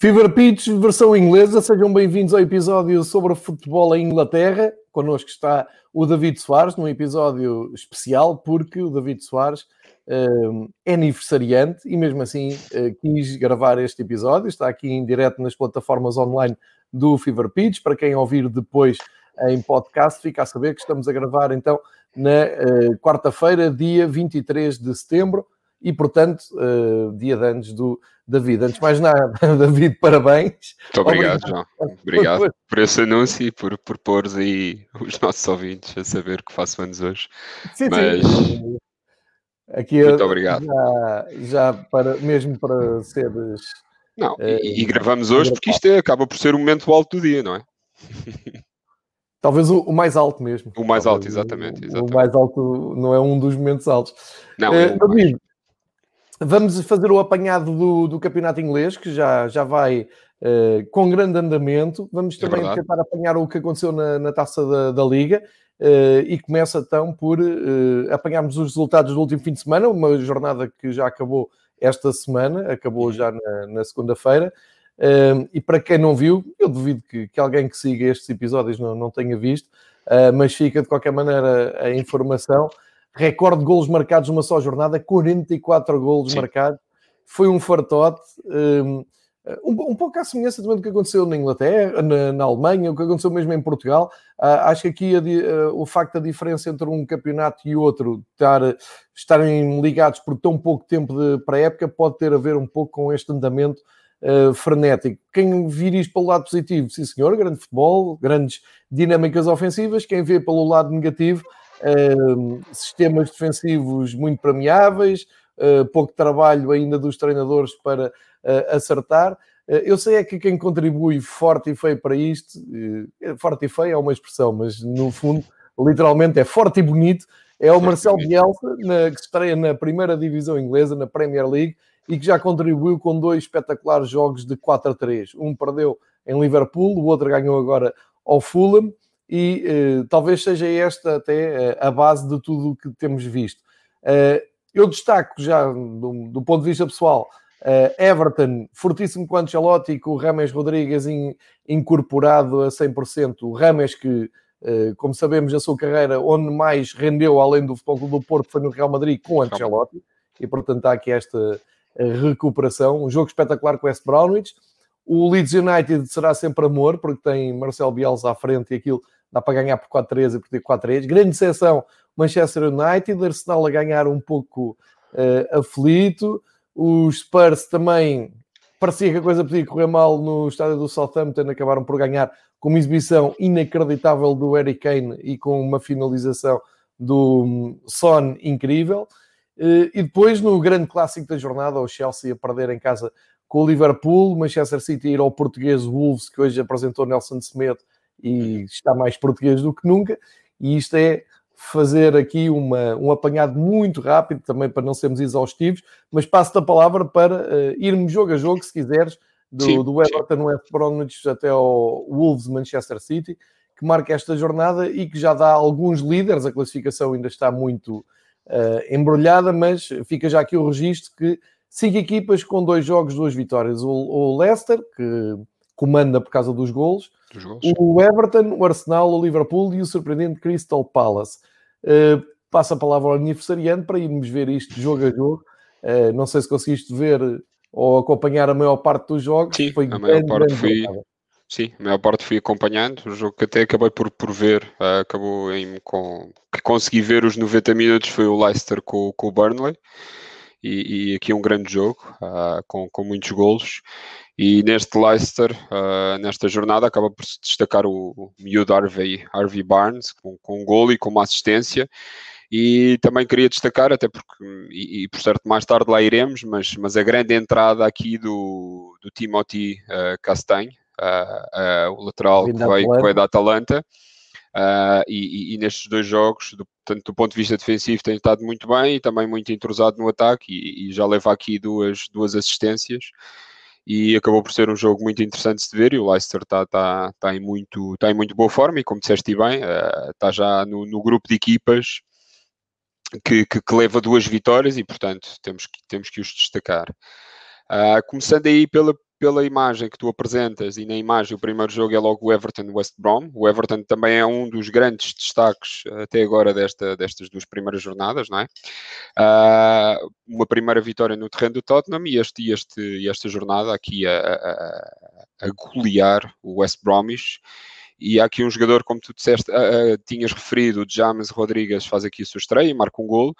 Fever Pitch, versão inglesa, sejam bem-vindos ao episódio sobre futebol em Inglaterra. Connosco está o David Soares, num episódio especial, porque o David Soares uh, é aniversariante e mesmo assim uh, quis gravar este episódio. Está aqui em direto nas plataformas online do Fever Pitch. Para quem ouvir depois em podcast, fica a saber que estamos a gravar então na uh, quarta-feira, dia 23 de setembro e, portanto, uh, dia de anos do David. Antes de mais nada, David, parabéns. Muito obrigado, João. Obrigado por esse anúncio e por, por pôres aí os nossos ouvintes a saber que faço anos hoje. Sim, Mas... sim. Aqui, Muito obrigado. Já, já para, mesmo para seres. Não, e, e gravamos hoje porque isto é, acaba por ser o momento alto do dia, não é? Talvez o, o, mais alto mesmo. O mais Talvez alto, exatamente, exatamente. O mais alto não é um dos momentos altos. Não, Eh, é David, vamos fazer o apanhado do, do campeonato inglês, que já, já vai eh, com grande andamento. Vamos É também verdade. tentar apanhar o que aconteceu na, na taça da, da Liga. eh, e começa então por eh, apanharmos os resultados do último fim de semana, uma jornada que já acabou esta semana, acabou Uhum. já na, na segunda-feira. Um, e para quem não viu, eu duvido que, que alguém que siga estes episódios não, não tenha visto, uh, mas fica de qualquer maneira a informação. Recorde de golos marcados numa só jornada, 44 golos Sim. marcados. Foi um fartote, um, um, um pouco à semelhança também do que aconteceu na Inglaterra, na, na Alemanha, o que aconteceu mesmo em Portugal. Uh, acho que aqui a uh, o facto da diferença entre um campeonato e outro estar, estarem ligados por tão pouco tempo de pré-época pode ter a ver um pouco com este andamento uh, frenético. Quem vir isto pelo lado positivo, sim senhor, grande futebol, grandes dinâmicas ofensivas. Quem vê pelo lado negativo, sistemas defensivos muito premiáveis, uh, pouco trabalho ainda dos treinadores para uh, acertar. Uh, Eu sei é que quem contribui forte e feio para isto, uh, forte e feio é uma expressão, mas no fundo, literalmente é forte e bonito, é o bonito. Bielsa, na- que se estreia na primeira divisão inglesa, na Premier League, e que já contribuiu com dois espetaculares jogos de 4 a 3. Um perdeu em Liverpool, o outro ganhou agora ao Fulham, e eh, talvez seja esta até eh, a base de tudo o que temos visto. Eh, eu destaco já, do, do ponto de vista pessoal, eh, Everton, fortíssimo com Ancelotti, com o Rames Rodrigues in- incorporado a 100%. O Rames que, eh, como sabemos, a sua carreira, onde mais rendeu, além do Futebol Clube do Porto, foi no Real Madrid com Ancelotti, e portanto há aqui esta recuperação. Um jogo espetacular com o West Bromwich. O Leeds United será sempre amor, porque tem Marcelo Bielsa à frente e aquilo dá para ganhar por 4-3 e por ter 4-3. Grande decepção, Manchester United, Arsenal a ganhar um pouco eh, aflito. Os Spurs também parecia que a coisa podia correr mal no estádio do Southampton, acabaram por ganhar com uma exibição inacreditável do Harry Kane e com uma finalização do hum, Son incrível. Eh, E depois, no grande clássico da jornada, o Chelsea a perder em casa com o Liverpool, Manchester City ir ao português Wolves, que hoje apresentou Nelson Semedo e está mais português do que nunca. E isto é fazer aqui uma, um apanhado muito rápido, também para não sermos exaustivos, mas passo-te a palavra para eh, irmos jogo a jogo, se quiseres, do, Sim, do Everton West Bromwich até ao Wolves Manchester City, que marca esta jornada e que já dá alguns líderes, a classificação ainda está muito eh, embrulhada, mas fica já aqui o registro que cinco equipas com dois jogos, duas vitórias. O, o Leicester, que comanda por causa dos golos, Dos gols. O Everton, o Arsenal, o Liverpool e o surpreendente Crystal Palace. Uh, passa a palavra ao aniversariante para irmos ver isto jogo a jogo. Uh, não sei se conseguiste ver ou acompanhar a maior parte dos jogos. Sim, Foi a maior parte fui-. Sim, a maior parte fui acompanhando, o jogo que até acabei por, por ver, ah, acabou em com que consegui ver os 90 minutos foi o Leicester com, com o Burnley e, e aqui um grande jogo, uh, com, com muitos golos. E neste Leicester, uh, nesta jornada, acaba por se destacar o, o miúdo Harvey, Harvey Barnes, com, com um golo e com uma assistência. E também queria destacar, até porque, e, e, por certo mais tarde lá iremos, mas, mas a grande entrada aqui do, do Timothy uh, Castanho, uh, uh, o lateral que veio, que veio da Atalanta, e, e, e, nestes dois jogos, do, tanto do ponto de vista defensivo, tem estado muito bem e também muito entrosado no ataque e, já leva aqui duas, duas assistências e acabou por ser um jogo muito interessante de ver e o Leicester está tá, tá em, muito, tá em muito boa forma e como disseste bem, está já no, no, grupo de equipas que, que, que, leva duas vitórias e, portanto, temos que, temos que os destacar. Uh, começando aí pela, pela imagem que tu apresentas, e na imagem o primeiro jogo é logo o Everton-West Brom. O Everton também é um dos grandes destaques até agora desta, destas duas primeiras jornadas, não é? Uh, uma primeira vitória no terreno do Tottenham e, este, este, esta jornada aqui a, a, a golear o West Bromwich e há aqui um jogador, como tu disseste, uh, uh, tinhas referido, o James Rodrigues faz aqui a sua estreia e marca um golo,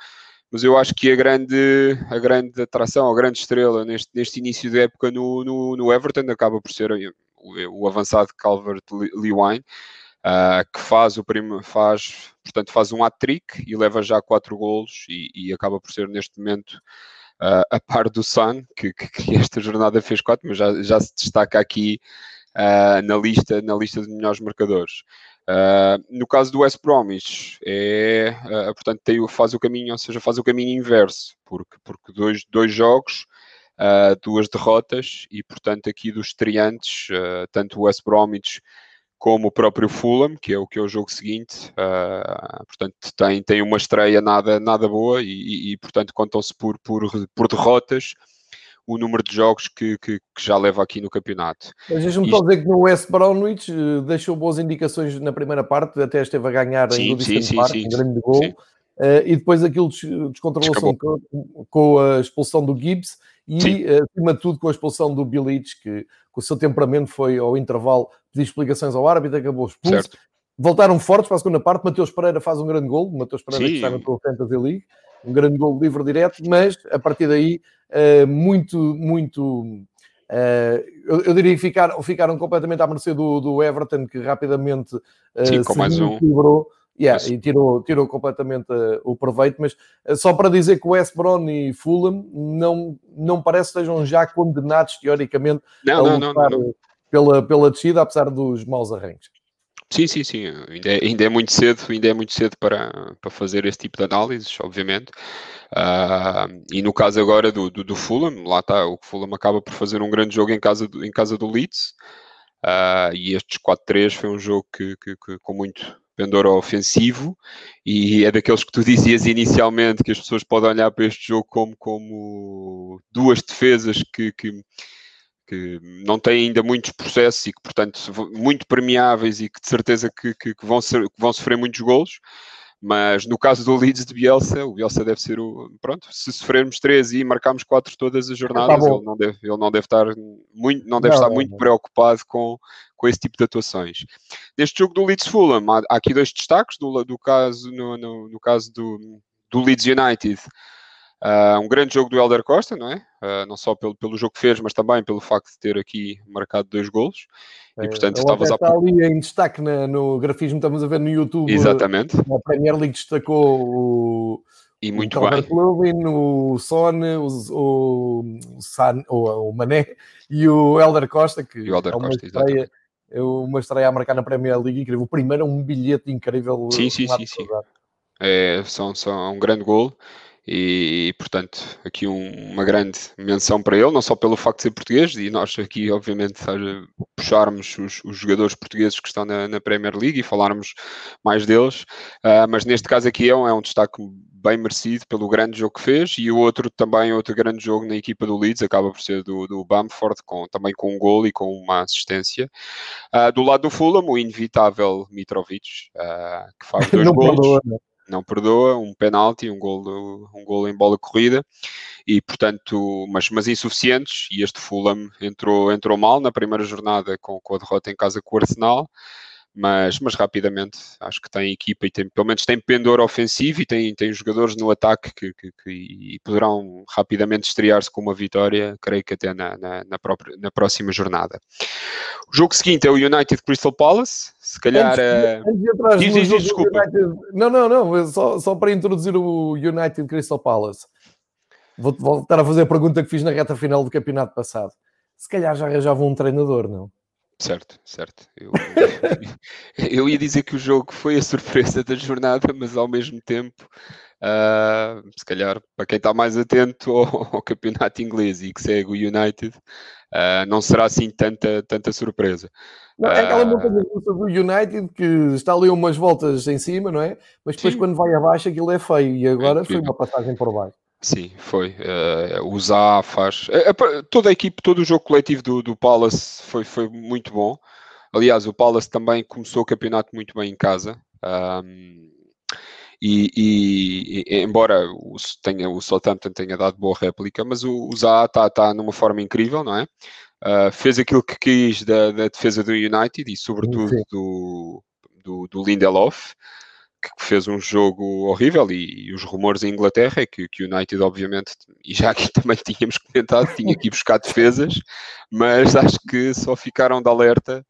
mas eu acho que a grande, a grande atração, a grande estrela neste, neste início de época no, no, no Everton acaba por ser o, o avançado Calvert-Lewin, uh, que faz o primo, faz, portanto, faz um hat-trick e leva já quatro golos e, e acaba por ser neste momento uh, a par do Sun, que, que, que, esta jornada fez quatro, mas já, já se destaca aqui uh, na, lista, na lista de melhores marcadores. Uh, no caso do West Bromwich, é, uh, portanto, tem, faz o caminho, ou seja, faz o caminho inverso, porque, porque dois, dois jogos, uh, duas derrotas, e portanto, aqui dos estreantes, tanto o West Bromwich como o próprio Fulham, que é o que é o jogo seguinte, portanto, tem, tem uma estreia nada, nada boa e, e, e portanto, contam-se por, por, por derrotas o número de jogos que, que, que já leva aqui no campeonato. Mas deixa-me Isto... só dizer que no West Bromwich uh, deixou boas indicações na primeira parte, até esteve a ganhar sim, em Goodison sim, Park, sim, um grande gol, uh, e depois aquilo descontrolou-se com, com a expulsão do Gibbs e, uh, acima de tudo, com a expulsão do Bilic, que com o seu temperamento foi ao intervalo pedir explicações ao árbitro, acabou expulso. Certo. Voltaram fortes para a segunda parte, Mateus Pereira faz um grande gol, Mateus Pereira que está na tua Fantasy League, um grande gol livre direto, mas a partir daí muito, muito. Uh, eu, eu, diria que ficaram, ficaram completamente à mercê do, do Everton, que rapidamente uh, Sim, com mais um. Yeah, e tirou, tirou completamente o proveito. Mas só para dizer que o West Brom e Fulham não, não parece que estejam já condenados, teoricamente, não, a lutar não, não, Pela, pela descida, apesar dos maus arranques. Sim, sim, sim. Ainda é, ainda é, muito cedo, ainda é muito cedo para, para fazer esse tipo de análises, obviamente. Uh, e no caso agora do, do, do, Fulham, lá está, o Fulham acaba por fazer um grande jogo em casa do, em casa do Leeds. Uh, e estes 4-3 foi um jogo que, que, que, com muito pendor ofensivo e é daqueles que tu dizias inicialmente que as pessoas podem olhar para este jogo como, como duas defesas que, que que não têm ainda muitos processos e que, portanto, muito permeáveis e que de certeza que, que, que vão, ser, que vão sofrer muitos golos. Mas no caso do Leeds de Bielsa, o Bielsa deve ser o. Pronto, se sofrermos três e marcarmos quatro todas as jornadas, tá ele, não deve, ele não deve estar muito, não deve não, estar não, muito não. preocupado com, com esse tipo de atuações. Neste jogo do Leeds Fulham, há, há aqui dois destaques do, do caso, no, no, no caso do, do Leeds United. Uh, um grande jogo do Helder Costa, não é? Uh, não só pelo, pelo jogo que fez, mas também pelo facto de ter aqui marcado dois golos. E portanto é, estavas a. Está ali em destaque na, no grafismo, estamos a ver no YouTube. Exatamente. A Premier League destacou o. E muito o bem. Lubin, o Son, o, o, San, o, o Mané e o Helder Costa, que e o Helder é uma Costa, estreia, é uma estreia a marcar na Premier League incrível. O primeiro é um bilhete incrível. Sim, sim, sim. sim. É, são, são um grande gol e, portanto, aqui um, uma grande menção para ele, não só pelo facto de ser português, e nós aqui, obviamente, puxarmos os, os jogadores portugueses que estão na, na, Premier League e falarmos mais deles, uh, mas neste caso aqui é um, é um destaque bem merecido pelo grande jogo que fez, e o outro também, outro grande jogo na equipa do Leeds, acaba por ser do, do Bamford, com, também com um gol e com uma assistência. Uh, do lado do Fulham, o inevitável Mitrovic, uh, que faz dois gols não perdoa, um penalti, um gol, um gol em bola corrida, e portanto, mas, mas insuficientes, e este Fulham entrou, entrou mal na primeira jornada com, com a derrota em casa com o Arsenal, mas, mas rapidamente acho que tem equipa e tem, pelo menos tem pendor ofensivo e tem, tem jogadores no ataque que, que, que e poderão rapidamente estrear-se com uma vitória, creio que até na, na, na, própria, na próxima jornada. O jogo seguinte é o United Crystal Palace, se calhar. Antes, uh... antes de atrás, diz, diz, diz, desculpa. United... Não, não, não, só, só para introduzir o United Crystal Palace. Vou voltar a fazer a pergunta que fiz na reta final do campeonato passado. Se calhar já arranjavam um treinador, não? Certo, certo. Eu, eu ia dizer que o jogo foi a surpresa da jornada, mas ao mesmo tempo, uh, se calhar para quem está mais atento ao, ao, campeonato inglês e que segue o United, uh, não será assim tanta, tanta surpresa. Não, é aquela montanha russa do United que está ali umas voltas em cima, não é? Mas depois, sim. quando vai abaixo, aquilo é feio e agora é foi uma passagem por baixo. Sim, foi. Uh, o Zá faz. Uh, toda a equipe, todo o jogo coletivo do, do Palace foi, foi muito bom. Aliás, o Palace também começou o campeonato muito bem em casa. Um, e, e, e, embora o, tenha, o Southampton tenha dado boa réplica, mas o, o Zaha está tá numa forma incrível, não é? Uh, fez aquilo que quis da, da, defesa do United e, sobretudo, do, do, do Lindelof que fez um jogo horrível e, e, os rumores em Inglaterra é que, que o United, obviamente, e já aqui também tínhamos comentado, tinha que ir buscar defesas, mas acho que só ficaram de alerta.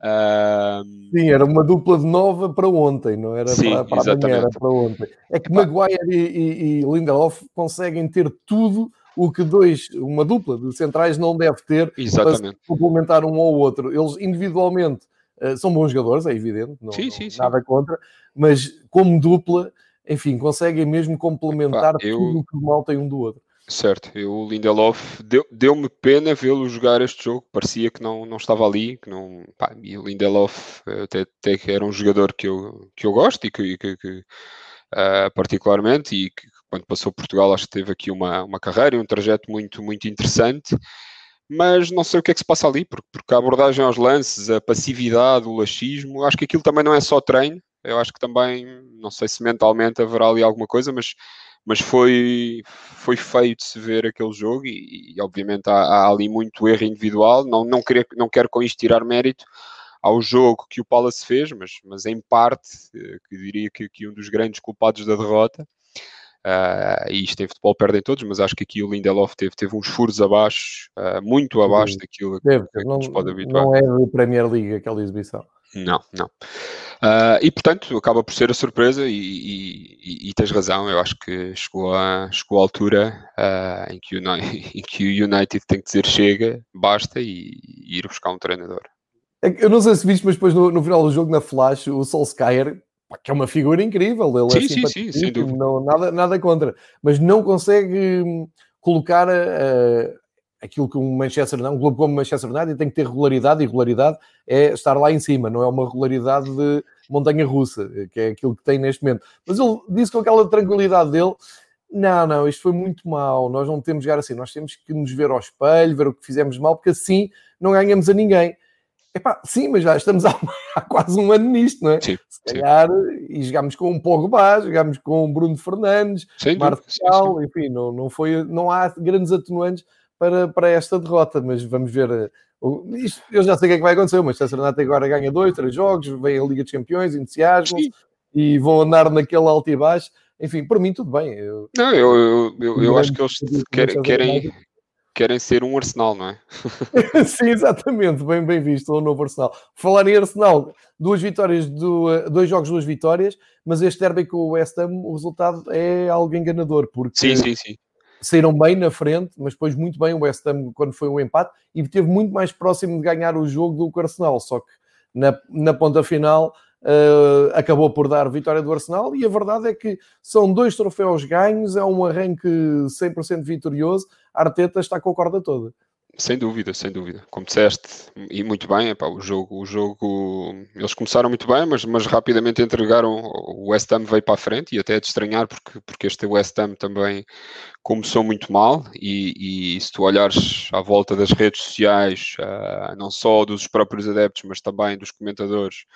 Uh... Sim, era uma dupla de nova para ontem, não era Sim, para, para amanhã, era para ontem. É que Maguire e, e, e Lindelof conseguem ter tudo o que dois, uma dupla de centrais não deve ter Exatamente. para complementar um ao outro. Eles individualmente são bons jogadores, é evidente, não, sim, sim, nada sim. contra, mas como dupla, enfim, conseguem mesmo complementar eu... tudo o que mal tem um do outro. Certo, eu, o Lindelof deu-me deu quando vê-lo jogar este jogo, parecia que não, não estava ali, que não, pá, e o Lindelof até, até que era um jogador que eu, que eu gosto e que, que, que uh, particularmente, e que quando passou Portugal acho que teve aqui uma, uma carreira e um trajeto muito, muito interessante, mas não sei o que é que se passa ali, porque, porque a abordagem aos lances, a passividade, o laxismo, acho que aquilo também não é só treino, eu acho que também, não sei se mentalmente haverá ali alguma coisa, mas, mas foi, foi feio de se ver aquele jogo e, e obviamente há, há, ali muito erro individual. Não, não, queria, não quero com isto tirar mérito ao jogo que o Palace fez, mas, mas em parte, eh, que diria que, que um dos grandes culpados da derrota. Uh, e isto em futebol perdem todos, mas acho que aqui o Lindelof teve, teve uns furos abaixo, uh, muito abaixo daquilo deve, que, que não, nos pode habituar. Não é a Premier League aquela exibição. Não, não. Uh, e portanto acaba por ser a surpresa e, e, e, tens razão, eu acho que chegou a, chegou a altura em, que o, em que o United tem que dizer chega, basta e, e, ir buscar um treinador. É eu não sei se viste, mas depois no, no final do jogo na Flash, o Solskjaer, que é uma figura incrível, ele sim, é sim, sim, dúvida. Não, nada, nada contra, mas não consegue hum, colocar uh, aquilo que um Manchester, não, um clube como o Manchester United tem que ter regularidade, e regularidade é estar lá em cima, não é uma regularidade de montanha russa, que é aquilo que tem neste momento. Mas ele disse com aquela tranquilidade dele: não, não, isto foi muito mal, nós não temos de jogar assim, nós temos que nos ver ao espelho, ver o que fizemos mal, porque assim não ganhamos a ninguém. Epá, sim, mas já estamos há, há, quase um ano nisto, não é? Sim, Se calhar, sim. e jogámos com um Pogba, jogámos com um Bruno Fernandes, Marcial, enfim, não, não, foi, não há grandes atenuantes para, para esta derrota, mas vamos ver. Eh, isto, eu já sei o que é que vai acontecer, mas Manchester United agora ganha dois, três jogos, vem a Liga dos Campeões, entusiasmam e vão andar naquele alto e baixo. Enfim, para mim tudo bem. Eu, não, eu, eu, eu, eu acho que eles querem, querem, querem ser um Arsenal, não é? Sim, exatamente, bem, bem visto, o novo Arsenal. Falar em Arsenal, duas vitórias, do, eh, dois jogos, duas vitórias, mas este derby com o West Ham, o resultado é algo enganador, porque sim, sim, sim saíram bem na frente, mas depois muito bem o West Ham quando foi o um empate e teve muito mais próximo de ganhar o jogo do que o Arsenal, só que na, na ponta final uh, acabou por dar vitória do Arsenal e a verdade é que são dois troféus ganhos, é um arranque 100% vitorioso, a Arteta está com a corda toda. Sem dúvida, sem dúvida. Como disseste, e muito bem, epá, o jogo, o jogo, eles começaram muito bem, mas, mas rapidamente entregaram, o West Ham veio para a frente, e até é de estranhar, porque, porque este West Ham também começou muito mal, e, e se tu olhares à volta das redes sociais, uh, não só dos próprios adeptos, mas também dos comentadores,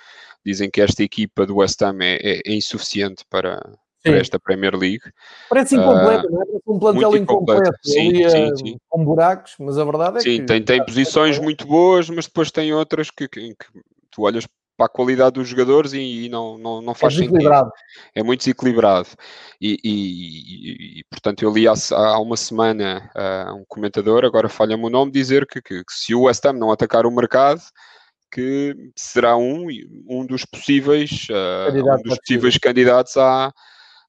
dizem que esta equipa do West Ham é, é, é insuficiente para, para esta Premier League. Parece incompleto, uh, não é? Parece um plantel incompleto, sim, ali, sim, sim. com buracos, mas a verdade é sim, que... Tem, tem posições muito boas, mas depois tem outras que, que, que tu olhas para a qualidade dos jogadores e, e não, não, não faz é sentido. É muito desequilibrado. E, e, e, portanto, eu li há, há uma semana uh, um comentador, agora falha-me o nome, dizer que, que, que, se o West Ham não atacar o mercado, que será um, um dos possíveis, uh, um dos possíveis candidatos à,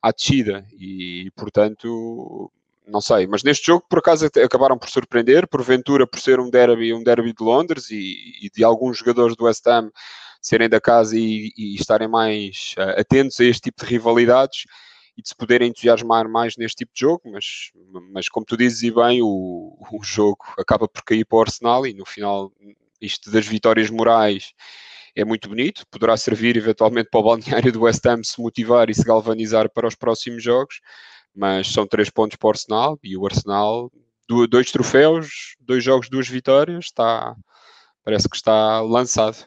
à descida. E, portanto, não sei, mas neste jogo por acaso acabaram por surpreender, porventura por ser um derby, um derby de Londres e, e de alguns jogadores do West Ham serem da casa e, e estarem mais uh, atentos a este tipo de rivalidades e de se poderem entusiasmar mais neste tipo de jogo, mas, mas como tu dizes e bem, o, o jogo acaba por cair para o Arsenal e no final isto das vitórias morais é muito bonito, poderá servir eventualmente para o balneário do West Ham se motivar e se galvanizar para os próximos jogos, mas são três pontos para o Arsenal e o Arsenal, dois troféus, dois jogos, duas vitórias, está, parece que está lançado.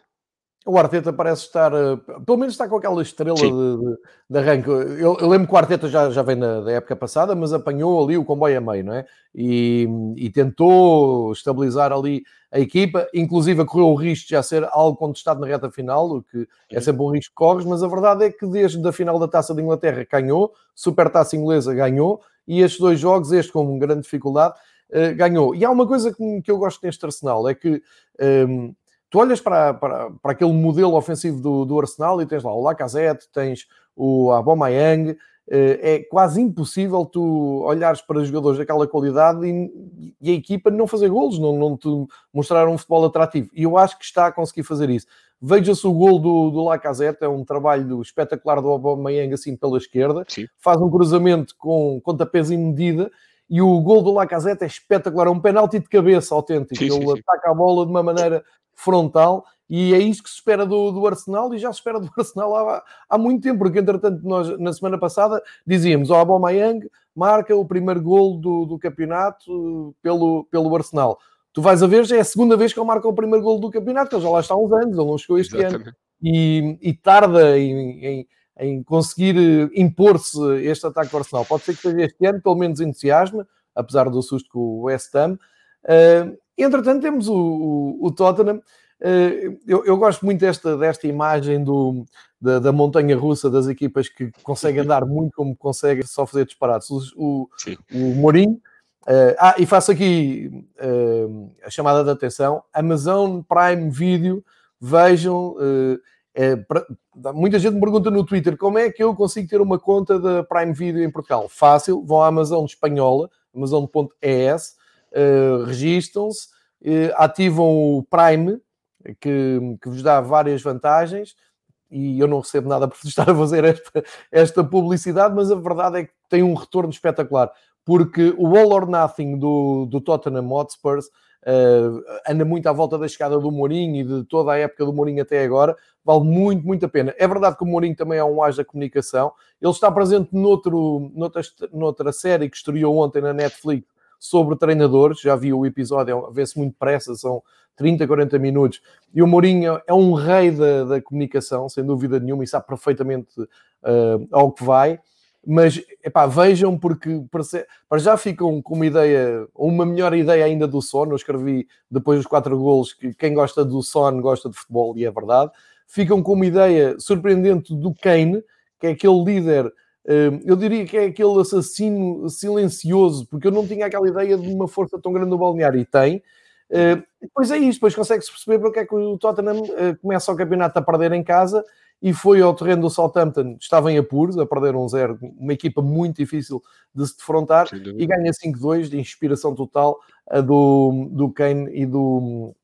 O Arteta parece estar, eh, pelo menos está com aquela estrela de, de, de, arranque. Eu, eu, lembro que o Arteta já, já vem na, da época passada, mas apanhou ali o comboio a meio, não é? E, e tentou estabilizar ali a equipa, inclusive correu o risco de já ser algo contestado na reta final, o que é sempre um risco que corres, mas a verdade é que desde a final da Taça de Inglaterra ganhou, Super Taça Inglesa ganhou, e estes dois jogos, este com grande dificuldade, uh, ganhou. E há uma coisa que, que eu gosto neste Arsenal, é que... Um, ehm, tu olhas para, para, para aquele modelo ofensivo do, do Arsenal e tens lá o Lacazette, tens o Aubameyang, eh, é quase impossível tu olhares para jogadores daquela qualidade e, e, a equipa não fazer golos, não, não te mostrar um futebol atrativo. E eu acho que está a conseguir fazer isso. Veja-se o gol do, do Lacazette, é um trabalho espetacular do Aubameyang assim pela esquerda, Sim. faz um cruzamento com pontapés em medida e o gol do Lacazette é espetacular, é um penalti de cabeça autêntico. Sim, Ele sim, ataca a bola de uma maneira frontal e é isso que se espera do, do Arsenal e já se espera do Arsenal há, há muito tempo, porque entretanto nós na semana passada dizíamos o oh, Aubameyang marca o primeiro gol do, do campeonato pelo, pelo Arsenal. Tu vais a ver, já é a segunda vez que ele marca o primeiro gol do campeonato, ele já lá está há uns anos, ele não chegou este Exatamente. ano. E, e tarda em, em, em conseguir eh, impor-se este ataque do Arsenal. Pode ser que seja este ano, pelo menos entusiasmo, apesar do susto com o West Ham. Uh, entretanto, temos o, o, o Tottenham. Uh, eu, eu, gosto muito desta, desta imagem do, da, da, montanha russa das equipas que conseguem andar muito como conseguem só fazer disparados. O, o, o Mourinho. Uh, ah, e faço aqui a chamada de atenção: Amazon Prime Video. Vejam, é, pra, muita gente me pergunta no Twitter como é que eu consigo ter uma conta da Prime Video em Portugal. Fácil, vão à Amazon espanhola, amazon.es, uh, registram-se, uh, ativam o Prime, que, que vos dá várias vantagens, e eu não recebo nada por estar a fazer esta, esta publicidade, mas a verdade é que tem um retorno espetacular, porque o All or Nothing do, do Tottenham Hotspurs uh, anda muito à volta da chegada do Mourinho e de toda a época do Mourinho até agora, vale muito, muito a pena. É verdade que o Mourinho também é um ás da comunicação, ele está presente noutro, noutra, noutra série que estreou ontem na Netflix sobre treinadores, já vi o episódio, é vê-se muito pressa, são 30, 40 minutos, e o Mourinho é um rei da, da comunicação, sem dúvida nenhuma, e sabe perfeitamente uh, ao que vai mas epá, vejam porque para já ficam com uma ideia, uma melhor ideia ainda do Son. Eu escrevi depois dos quatro golos que quem gosta do Son gosta de futebol, e é verdade. Ficam com uma ideia surpreendente do Kane, que é aquele líder, eu diria que é aquele assassino silencioso, porque eu não tinha aquela ideia de uma força tão grande no balneário, e tem. Eh, depois é isso, depois consegue-se perceber porque é que o Tottenham eh, começa o campeonato a perder em casa e foi ao terreno do Southampton, estava em apuros, a perder um zero, uma equipa muito difícil de se defrontar, e ganha 5-2 de inspiração total do, do Kane e do,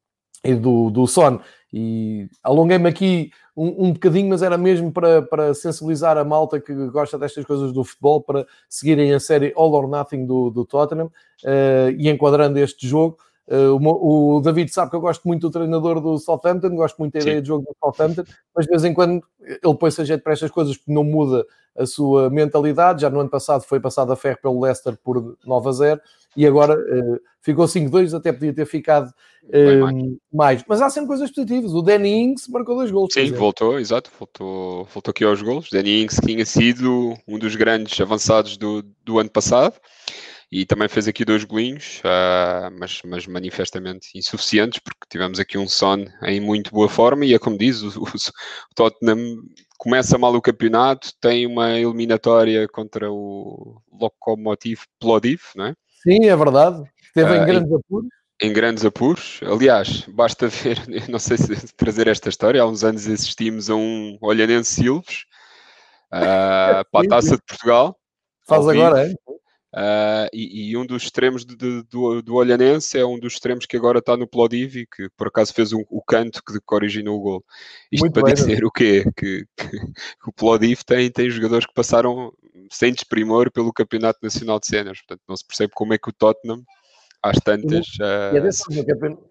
e do, do Son. E alonguei-me aqui um, um bocadinho, mas era mesmo para, para sensibilizar a malta que gosta destas coisas do futebol para seguirem a série All or Nothing do, do Tottenham uh, e enquadrando este jogo. Uh, o, David sabe que eu gosto muito do treinador do Southampton, gosto muito da ideia de jogo do Southampton, mas de vez em quando ele põe-se a jeito para estas coisas porque não muda a sua mentalidade. Já no ano passado foi passado a ferro pelo Leicester por 9 a 0 e agora uh, ficou 5-2, até podia ter ficado mais. mais. Mas há sempre coisas positivas. O Danny Ings marcou dois gols. Sim, voltou, exato, voltou, voltou aqui aos gols. Danny Ings tinha sido um dos grandes avançados do, do ano passado e também fez aqui dois golinhos, uh, mas, mas manifestamente insuficientes, porque tivemos aqui um Son em muito boa forma e é como diz, o, o, Tottenham começa mal o campeonato, tem uma eliminatória contra o Lokomotiv Plodiv, não é? Sim, é verdade. Teve em grandes apuros. Em grandes apuros. Aliás, basta ver, não sei se trazer esta história, há uns anos assistimos a um Olhanense Silves uh, para a Taça de Portugal. Faz agora, é? Uh, e, e, um dos extremos de, de, do, do Olhanense é um dos extremos que agora está no Plodiv e que por acaso fez um, o canto que, que originou o gol. Isto Muito para bem, dizer não? o quê? Que, que, que, o Plodiv tem, tem jogadores que passaram sem desprimor pelo Campeonato Nacional de Séniores, portanto não se percebe como é que o Tottenham às tantas. Uh...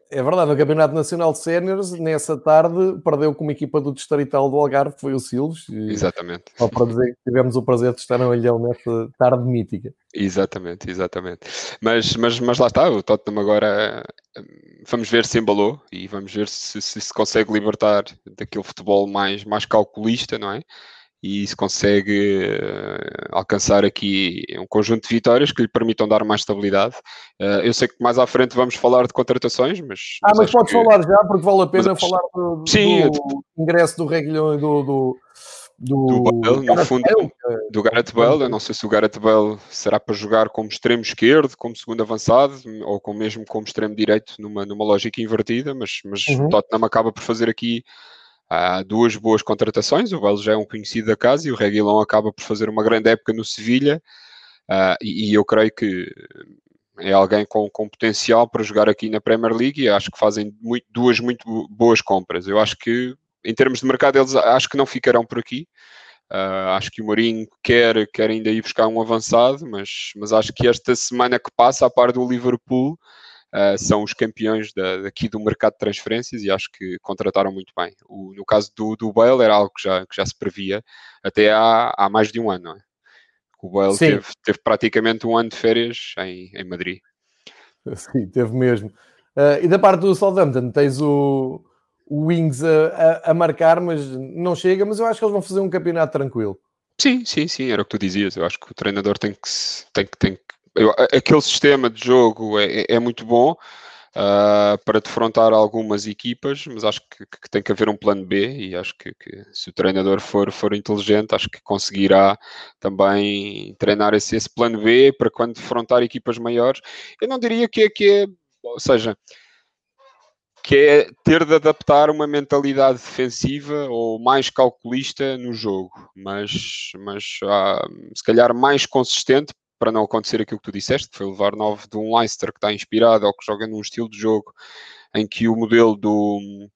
É, verdade, no Campeonato Nacional de Séniores, nessa tarde, perdeu com uma equipa do Distrital do Algarve, foi o Silves. Exatamente. Só para dizer que tivemos o prazer de estar no Ilhão nessa tarde mítica. Exatamente, exatamente. Mas, mas, mas lá está, o Tottenham agora vamos ver se embalou e vamos ver se, se se consegue libertar daquele futebol mais, mais calculista, não é? E se consegue uh, alcançar aqui um conjunto de vitórias que lhe permitam dar mais estabilidade. Uh, eu sei que mais à frente vamos falar de contratações, mas. Ah, mas, mas podes que... falar já, porque vale a pena mas, falar do, sim, do ingresso do Reguilhão e do. do... Do, do Bale, no fundo, Bale. do Gareth Bale. Eu não sei se o Gareth Bale será para jogar como extremo esquerdo, como segundo avançado, ou com, mesmo como extremo direito, numa, numa lógica invertida, mas, mas uhum. o Tottenham acaba por fazer aqui Há duas boas contratações, o Velo já é um conhecido da casa e o Reguilão acaba por fazer uma grande época no Sevilha uh, e, e, eu creio que é alguém com, com, potencial para jogar aqui na Premier League e acho que fazem muito, duas muito boas compras. Eu acho que em termos de mercado eles acho que não ficarão por aqui. Uh, acho que o Mourinho quer, quer ainda ir buscar um avançado, mas, mas acho que esta semana que passa, a par do Liverpool, uh, são os campeões da, daqui do mercado de transferências e acho que contrataram muito bem. O, no caso do, do Bale era algo que já, que já se previa até há, há mais de um ano, não é? O Bale teve, teve, praticamente um ano de férias em, em Madrid. Sim, teve mesmo. Uh, e da parte do Southampton, tens o, o Wings a, a, a, marcar, mas não chega. Mas eu acho que eles vão fazer um campeonato tranquilo. Sim, sim, sim, era o que tu dizias. Eu acho que o treinador tem que, tem, tem, eu, aquele sistema de jogo é, é muito bom uh, para defrontar algumas equipas, mas acho que, que, tem que haver um plano B e acho que, que, se o treinador for, for inteligente, acho que conseguirá também treinar esse, esse plano B para quando defrontar equipas maiores. Eu não diria que é, que é ou seja, que é ter de adaptar uma mentalidade defensiva ou mais calculista no jogo, mas, mas ah, se calhar mais consistente para não acontecer aquilo que tu disseste, que foi levar 9 de um Leicester que está inspirado ou que joga num estilo de jogo em que o modelo do,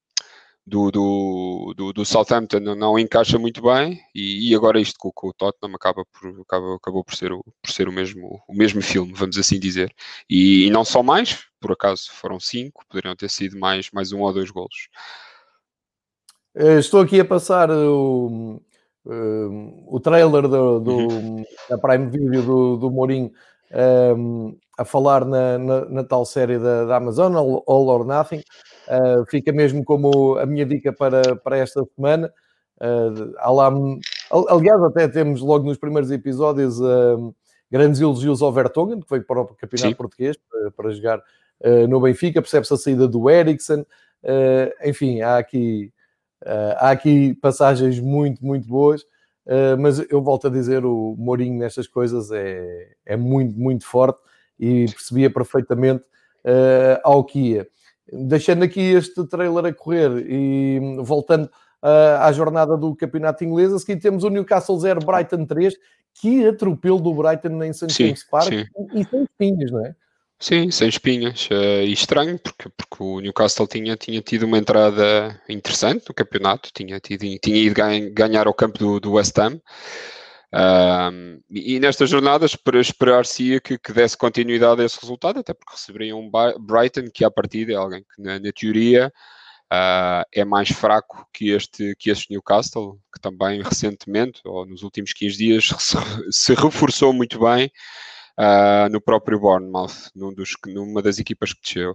do, do, do, do Southampton não encaixa muito bem e, e agora isto com, com, o Tottenham acaba por, acaba, acabou por ser, o, por ser o, mesmo, o mesmo filme, vamos assim dizer. E, e não só mais, por acaso foram cinco, poderiam ter sido mais, mais um ou dois golos. Eh, estou aqui a passar o, um, o trailer do, do uhum. da Prime Video do, do Mourinho um, a falar na, na, na, tal série da, da Amazon, All, All or Nothing. Uh, fica mesmo como a minha dica para, para esta semana. Uh, lá, aliás, até temos logo nos primeiros episódios uh, grandes elogios ao Vertonghen, que veio para o Campeonato Sim. Português para, para jogar uh, no Benfica. Percebe-se a saída do Eriksen. enfim, há aqui Uh, há aqui passagens muito, muito boas, uh, mas eu volto a dizer: o Mourinho nestas coisas é, é muito, muito forte e percebia perfeitamente uh, ao que ia. Deixando aqui este trailer a correr e voltando à jornada do campeonato inglês, a seguir temos o Newcastle 0, Brighton 3, que atropelo do Brighton em St. James Park sim. e sem espinhos, não é? Sim, sem espinhas. Uh, e estranho, porque, porque o Newcastle tinha, tinha tido uma entrada interessante no campeonato, tinha, tido, tinha ido ganhar, ao campo do, do West Ham. Uh, e, nestas jornadas esperar-se que, que desse continuidade a esse resultado, até porque receberiam um Brighton, que à partida é alguém que na, na teoria uh, é mais fraco que este, que este Newcastle, que também recentemente, ou nos últimos 15 dias, se reforçou muito bem uh, no próprio Bournemouth, num dos, numa das equipas que desceu.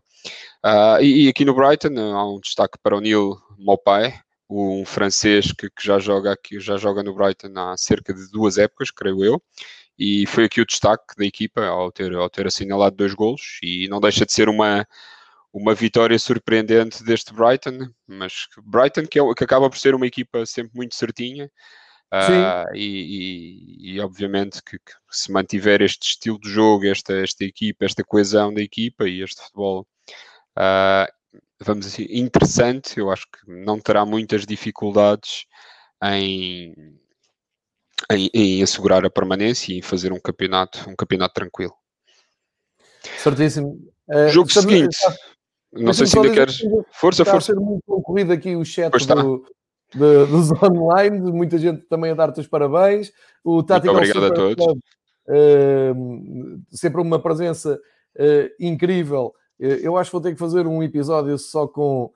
Uh, e, e, aqui no Brighton há um destaque para o Neil Mopai, um francês que, que, já joga aqui, já joga no Brighton há cerca de duas épocas, creio eu, e foi aqui o destaque da equipa ao ter, ao ter assinalado dois golos e não deixa de ser uma, uma vitória surpreendente deste Brighton, mas Brighton que, é, que acaba por ser uma equipa sempre muito certinha uh, e, e, e, obviamente que, que, se mantiver este estilo de jogo, esta, esta equipa, esta coesão da equipa e este futebol uh, vamos dizer, interessante, eu acho que não terá muitas dificuldades em, em, em assegurar a permanência e em fazer um campeonato, um campeonato tranquilo. Certíssimo. Uh, Jogo seguinte. Não sei se ainda queres. Força, está força. Está a ser muito concorrido aqui o chat do, de, dos online, muita gente também a dar-te os parabéns. O Tactical muito obrigado Super a todos. Club, uh, sempre uma presença uh, incrível. Eu acho que vou ter que fazer um episódio só com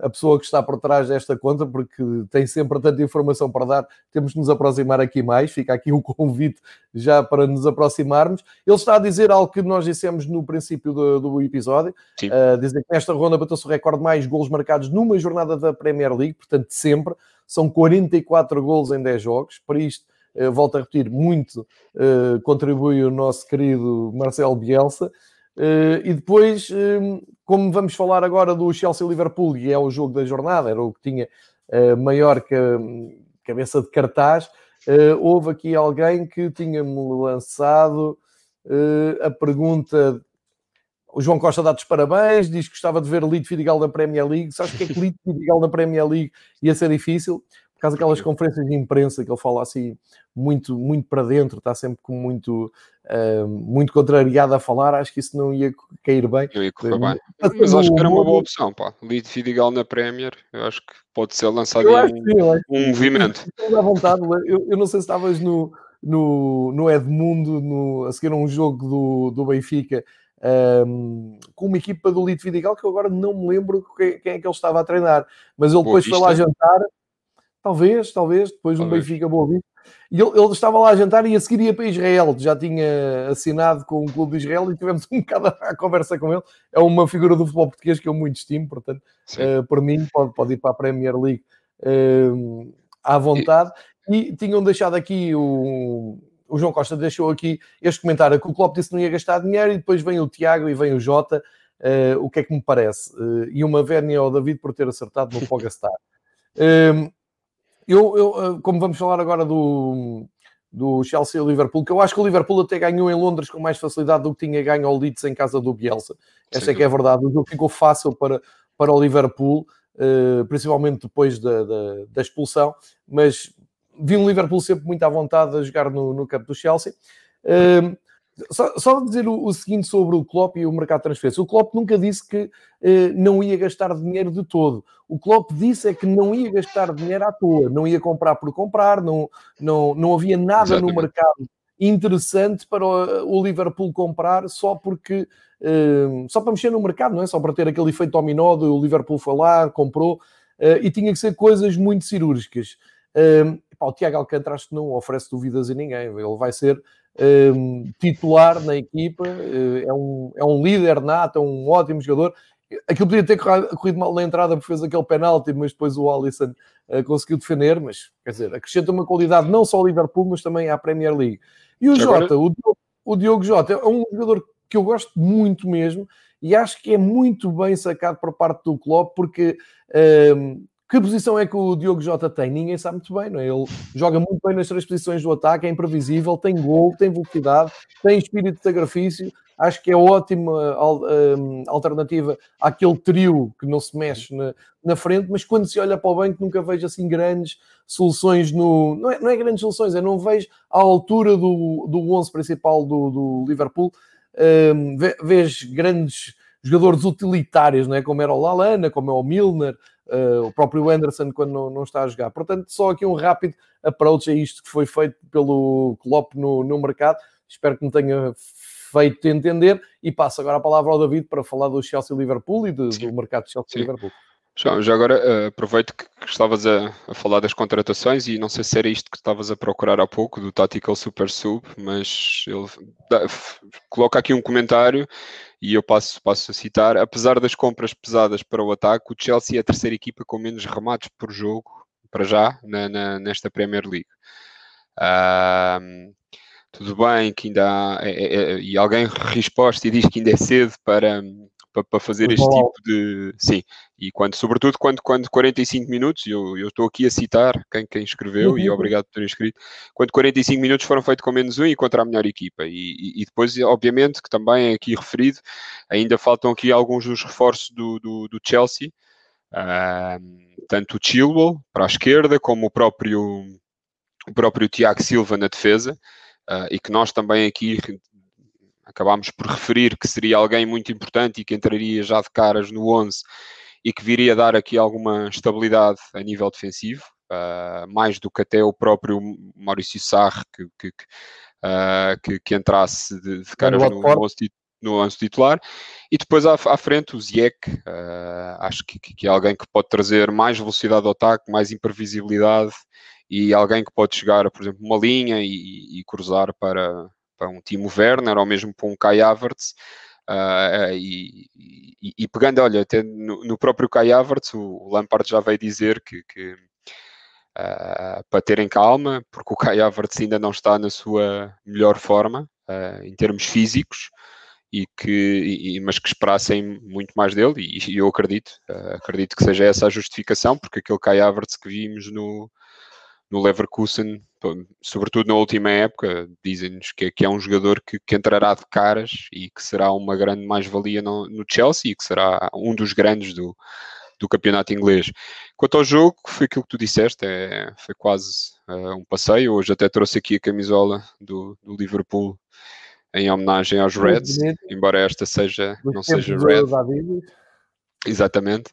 a pessoa que está por trás desta conta, porque tem sempre tanta informação para dar, temos de nos aproximar aqui mais. Fica aqui o um convite já para nos aproximarmos. Ele está a dizer algo que nós dissemos no princípio do, do episódio: uh, dizer que nesta ronda bateu-se o recorde de mais golos marcados numa jornada da Premier League, portanto, sempre. São 44 golos em 10 jogos. Para isto, uh, volto a repetir, muito uh, contribui o nosso querido Marcelo Bielsa. Uh, e depois, uh, como vamos falar agora do Chelsea-Liverpool, e é o jogo da jornada, era o que tinha uh, maior que, cabeça de cartaz, eh, houve aqui alguém que tinha-me lançado a pergunta. O João Costa dá-te parabéns, diz que gostava de ver Lito Fidigal na Premier League. Sabes que é que Lito Fidigal na Premier League ia ser difícil? Por causa daquelas conferências de imprensa que ele fala assim muito, muito para dentro, está sempre com muito uh, muito contrariado a falar, acho que isso não ia cair bem. Não ia correr bem. Mas acho que era uma boa opção, pá. Lead Fidigal na Premier, eu acho que pode ser lançado um, sim, um movimento. À vontade, eu, eu não sei se estavas no, no, no Edmundo, no, a seguir a um jogo do, do Benfica, um, com uma equipa do Lito Vidigal que eu agora não me lembro quem, quem, é que ele estava a treinar, mas ele depois foi lá jantar, talvez, talvez, depois talvez. um Benfica Boa Vista, e ele, ele, estava lá a jantar e a seguir ia para Israel. Já tinha assinado com o Clube de Israel e tivemos um bocado a conversa com ele. É uma figura do futebol português que eu muito estimo, portanto, uh, por mim, pode, pode ir para a Premier League uh, à vontade. E... e tinham deixado aqui o, o João Costa deixou aqui este comentário que o Klopp disse que não ia gastar dinheiro e depois vem o Tiago e vem o Jota. Uh, o que é que me parece? Uh, e uma vénia ao David por ter acertado no Pogastar. Uh, eu, eu, eh, como vamos falar agora do, do Chelsea e Liverpool, que eu acho que o Liverpool até ganhou em Londres com mais facilidade do que tinha ganho ao Leeds em casa do Bielsa. Esta é que é verdade. O jogo ficou fácil para, para o Liverpool, uh, principalmente depois da, da, da, expulsão, mas vi um Liverpool sempre muito à vontade a jogar no, no campo do Chelsea. Só, só dizer o, o, seguinte sobre o Klopp e o mercado de transferência. O Klopp nunca disse que eh, não ia gastar dinheiro de todo. O Klopp disse é que não ia gastar dinheiro à toa, não ia comprar por comprar, não, não, não havia nada Exatamente. no mercado interessante para o, o Liverpool comprar só porque eh, só para mexer no mercado, não é? Só para ter aquele efeito dominó o Liverpool foi lá, comprou eh, e tinha que ser coisas muito cirúrgicas. Eh, o Tiago Alcântara acho que não oferece dúvidas a ninguém. Ele vai ser um, titular na equipa, uh, é, um, é um líder nato, é um ótimo jogador. Aquilo podia ter corrido mal na entrada porque fez aquele penalti, mas depois o Alisson uh, conseguiu defender. Mas quer dizer, acrescenta uma qualidade não só ao Liverpool, mas também à Premier League. E o Agora... Jota, o Diogo, o Diogo Jota, é um jogador que eu gosto muito mesmo e acho que é muito bem sacado por parte do Klopp porque um, que posição é que o Diogo Jota tem? Ninguém sabe muito bem, não é? Ele joga muito bem nas três posições do ataque, é imprevisível, tem gol, tem velocidade, tem espírito de sacrifício. Acho que é ótima hum, alternativa àquele trio que não se mexe na, na, frente, mas quando se olha para o banco nunca vejo assim grandes soluções no. Não é, não é grandes soluções, é não vejo à altura do, do 11 principal do, do Liverpool. Um, vejo grandes jogadores utilitários, não é? como era o Lalana, como é o Milner, o próprio Anderson quando não, não, está a jogar. Portanto, só aqui um rápido approach a isto que foi feito pelo Klopp no, no mercado. Espero que me tenha feito entender e passo agora a palavra ao David para falar do Chelsea-Liverpool e do, do mercado de Chelsea-Liverpool. Já, já agora uh, aproveito que, estavas a, a, falar das contratações e não sei se era isto que estavas a procurar há pouco, do Tactical Super Sub, mas ele dá, coloca aqui um comentário e eu passo, passo a citar, apesar das compras pesadas para o ataque, o Chelsea é a terceira equipa com menos remates por jogo, para já, na, na, nesta Premier League. tudo bem, que ainda há, é, é, é e alguém resposta e diz que ainda é cedo para, para, para fazer este tipo de. Sim, e quando, sobretudo quando, quando 45 minutos, eu, eu estou aqui a citar quem, quem escreveu uhum. e obrigado por ter escrito, quando 45 minutos foram feitos com menos um e contra a melhor equipa. E, e, e depois, obviamente, que também é aqui referido, ainda faltam aqui alguns dos reforços do, do, do Chelsea. Uh, tanto o Chilwell para a esquerda como o próprio o próprio Tiago Silva na defesa uh, e que nós também aqui acabámos por referir que seria alguém muito importante e que entraria já de caras no 11 e que viria dar aqui alguma estabilidade a nível defensivo, uh, mais do que até o próprio Maurício Sarre que, que, uh, que, que entrasse de, de caras no, no, 11, no 11 titular. E depois à, à frente o Ziek, uh, acho que, que é alguém que pode trazer mais velocidade ao ataque, mais imprevisibilidade e alguém que pode chegar, por exemplo, uma linha e, e cruzar para, para um Timo Werner ou mesmo para um Kai Havertz. Uh, e, e, e, pegando, olha, até no, no, próprio Kai Havertz, o Lampard já veio dizer que, que uh, para terem calma, porque o Kai Havertz ainda não está na sua melhor forma uh, em termos físicos, e que, e, mas que esperassem muito mais dele, e eu acredito, acredito que seja essa a justificação, porque aquele Kai Havertz que vimos no, no Leverkusen, sobretudo na última época, dizem-nos que, que, é um jogador que, que, entrará de caras e que será uma grande mais-valia no, no, Chelsea e que será um dos grandes do, do campeonato inglês. Quanto ao jogo, foi aquilo que tu disseste, é, foi quase uh, um passeio. Hoje até trouxe aqui a camisola do, do Liverpool em homenagem aos Reds, embora esta seja, não seja Red. Exatamente.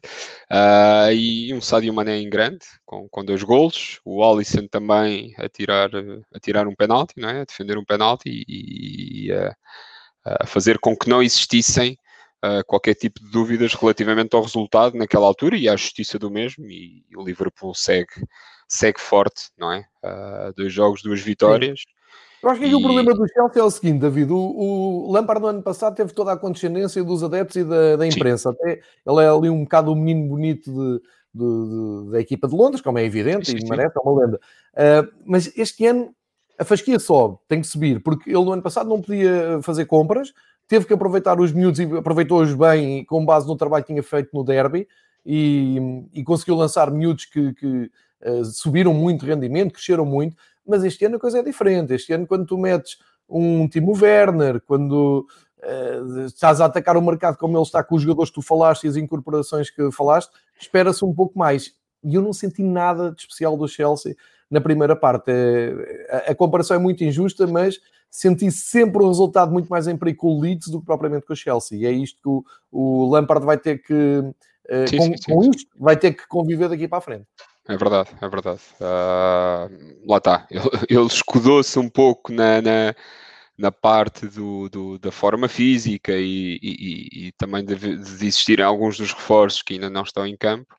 Uh, e um Sadio Mané em grande, com, com dois golos. O Alisson também a tirar, a tirar um penalti, não é? a defender um penalti e, e a, a, fazer com que não existissem uh, qualquer tipo de dúvidas relativamente ao resultado naquela altura e à justiça do mesmo. E, e o Liverpool segue, segue forte, não é? Uh, dois jogos, duas vitórias. Sim eu acho que e... o problema do Chelsea é o seguinte, David. O, o Lampard no ano passado teve toda a condescendência dos adeptos e da, da imprensa. Até ele é ali um bocado o menino bonito de, de, de, da equipa de Londres, como é evidente, sim, e merece, é uma lenda. Uh, mas este ano a fasquia sobe, tem que subir, porque ele no ano passado não podia fazer compras, teve que aproveitar os miúdos e aproveitou-os bem com base no trabalho que tinha feito no derby e, e conseguiu lançar miúdos que, que uh, subiram muito rendimento, cresceram muito mas este ano a coisa é diferente. Este ano, quando tu metes um Timo Werner, quando uh, estás a atacar o mercado como ele está com os jogadores que tu falaste e as incorporações que falaste, espera-se um pouco mais. E eu não senti nada de especial do Chelsea na primeira parte. É, a, a, comparação é muito injusta, mas senti sempre um resultado muito mais em perigo com o Leeds do que propriamente com o Chelsea. E é isto que o, o Lampard vai ter que, uh, sim, com, sim, sim. com isto, vai ter que conviver daqui para a frente. É verdade, é verdade. Uh, lá está. Ele, ele escudou-se um pouco na, na, na parte do, do, da forma física e, e, e também de, de existirem alguns dos reforços que ainda não estão em campo,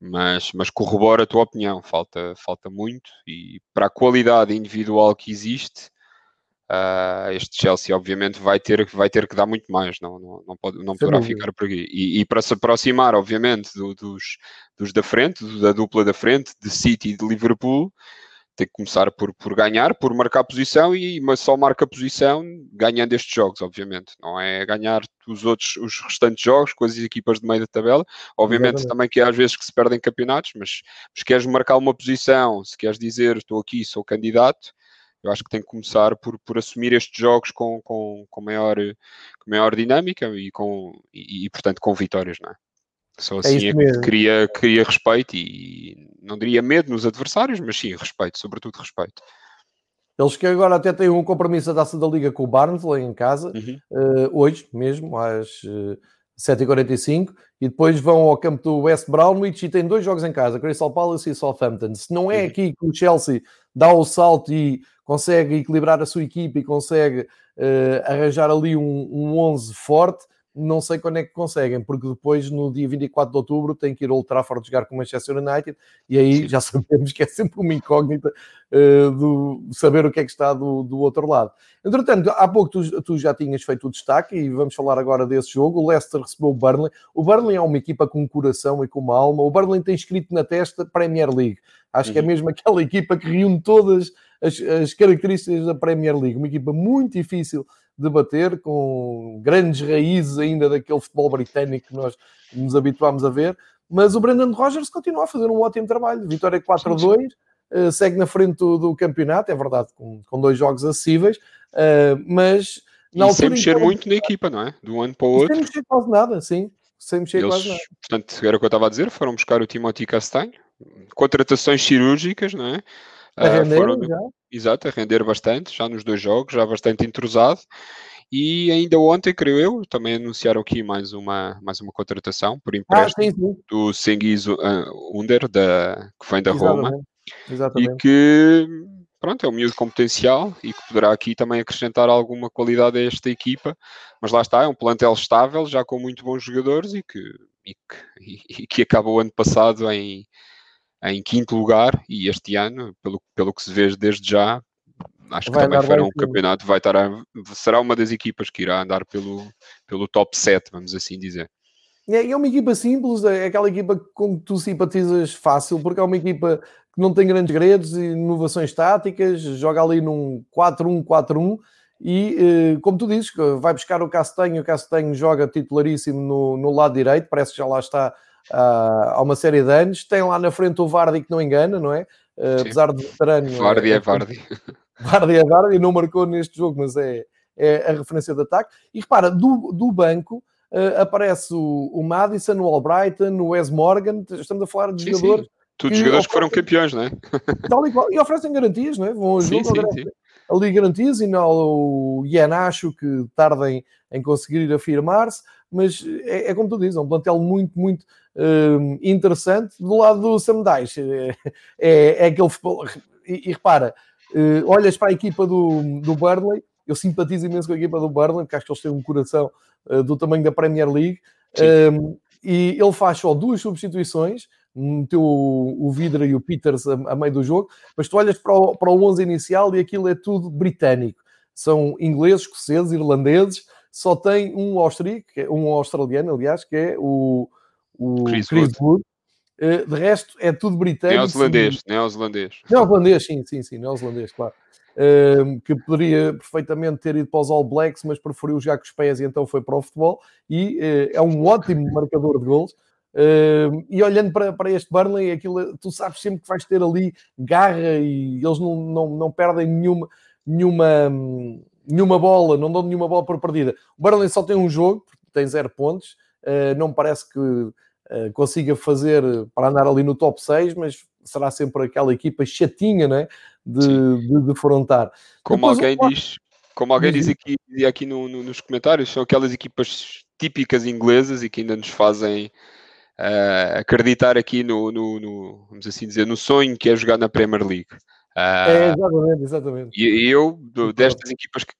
mas, mas corrobora a tua opinião. Falta, falta muito e para a qualidade individual que existe, Uh, este Chelsea obviamente vai ter, vai ter que dar muito mais, não, não, não, pode, não poderá ficar por aqui. E, e, para se aproximar, obviamente, do, dos, dos da frente, da dupla da frente, de City e de Liverpool, tem que começar por, por ganhar, por marcar posição e mas só marca posição ganhando estes jogos, obviamente. Não é ganhar os outros, os restantes jogos com as equipas de meio da tabela. Obviamente Exatamente. também que há às vezes que se perdem campeonatos, mas se queres marcar uma posição, se queres dizer estou aqui, sou candidato, eu acho que tem que começar por, por assumir estes jogos com, com, com, maior, com maior dinâmica e, com, e, e portanto, com vitórias, não é? Só é assim é, é que queria, queria respeito e não diria medo nos adversários, mas sim respeito, sobretudo respeito. Eles que agora até têm um compromisso da taça da Liga com o Barnsley em casa, uhum. uh, hoje mesmo, às uh, eh, 7h45, e depois vão ao campo do West Brownwich e têm dois jogos em casa, Crystal Palace e Southampton. Se não é uhum. aqui que o Chelsea dá o salto e consegue equilibrar a sua equipe e consegue uh, arranjar ali um, um 11 forte, não sei quando é que conseguem, porque depois, no dia 24 de outubro, tem que ir ao Old Trafford jogar com o Manchester United, e aí já sabemos que é sempre uma incógnita uh, do saber o que é que está do, do outro lado. Entretanto, há pouco tu, tu, já tinhas feito o destaque, e vamos falar agora desse jogo. O Leicester recebeu o Burnley. O Burnley é uma equipa com um coração e com uma alma. O Burnley tem escrito na testa Premier League. Acho uhum. que é uhum. mesmo aquela equipa que reúne todas as, as características da Premier League. Uma equipa muito difícil debater, com grandes raízes ainda daquele futebol britânico que nós nos habituámos a ver. Mas o Brendan Rodgers continua a fazer um ótimo trabalho. Vitória 4-2, uh, segue na frente do, do, campeonato, é verdade, com, com dois jogos acessíveis, uh, mas. Na e sem mexer muito na equipa, não é? De um ano para o outro. Sem mexer quase nada, sim. Sem mexer Eles, quase nada. Portanto, era o que eu estava a dizer, foram buscar o Timothy Castanho, contratações cirúrgicas, não é? A render, uh, foram, já. Exato, a render bastante, já nos dois jogos, já bastante entrosado. E ainda ontem, creio eu, também anunciaram aqui mais uma, mais uma contratação por empréstimo ah, sim, sim. do Sengiz uh, Under, da, que vem da Exatamente. Roma. Exatamente. E que, pronto, é um miúdo com potencial e que poderá aqui também acrescentar alguma qualidade a esta equipa. Mas lá está, é um plantel estável, já com muito bons jogadores e que, e que, e que acabou o ano passado em, em quinto lugar e este ano, pelo, pelo que se vê desde já, acho que vai também fará um campeonato, vai estar a, será uma das equipas que irá andar pelo, pelo top 7, vamos assim dizer. É, é uma equipa simples, é aquela equipa com que tu simpatizas fácil, porque é uma equipa que não tem grandes segredos e inovações táticas, joga ali num 4-1-4-1 e, eh, como tu dizes, vai buscar o Castanho, o Castanho joga titularíssimo no, no lado direito, parece que já lá está há uma série de anos, tem lá na frente o Vardy que não engana, não é? Uh, apesar de veterano. Vardy é, é Vardy. Vardy é Vardy, não marcou neste jogo, mas é, é a referência de ataque. E repara, do, do banco uh, aparece o, o Madison, o Albrighton, o Wes Morgan, estamos a falar de sim, jogadores. Sim. Tudo jogadores que foram campeões, não é? Tal e, qual, e oferecem garantias, não é? Vão ao jogo, sim, sim, ali garantias e não o Ianacho que tardem em conseguir afirmar-se, mas é, é, como tu dizes, é um plantel muito, muito uh, interessante. Do lado do Sam Dice, é, é, é aquele futebol. E, e repara, Uh, olhas para a equipa do, do Burnley, eu simpatizo imenso com a equipa do Burnley, porque acho que eles têm um coração uh, do tamanho da Premier League. Um, e ele faz só duas substituições, meteu o, o Vidra e o Peters a, a, meio do jogo, mas tu olhas para o, para o 11 inicial e aquilo é tudo britânico. São ingleses, escoceses, irlandeses, só tem um austríaco, é um australiano, aliás, que é o, o Chris, Chris Wood. Eh, de resto, é tudo britânico. Neozelandês, neozelandês. Neozelandês, sim, sim, sim, neozelandês, claro. Uh, que poderia perfeitamente ter ido para os All Blacks, mas preferiu jogar com os pés e então foi para o futebol. E uh, é um ótimo marcador de gols. Uh, e olhando para, para este Burnley, aquilo, tu sabes sempre que vais ter ali garra e eles não, não, não perdem nenhuma, nenhuma, nenhuma bola, não dão nenhuma bola por perdida. O Burnley só tem um jogo, tem zero pontos. Uh, não parece que eh, consiga fazer para andar ali no top 6, mas será sempre aquela equipa chatinha né? de, de defrontar. Como Depois, alguém diz, como alguém diz aqui, aqui no, no, nos comentários, são aquelas equipas típicas inglesas e que ainda nos fazem uh, acreditar aqui no, no, no, vamos assim dizer, no sonho que é jogar na Premier League. Uh, é, exatamente, exatamente. E eu, destas equipas que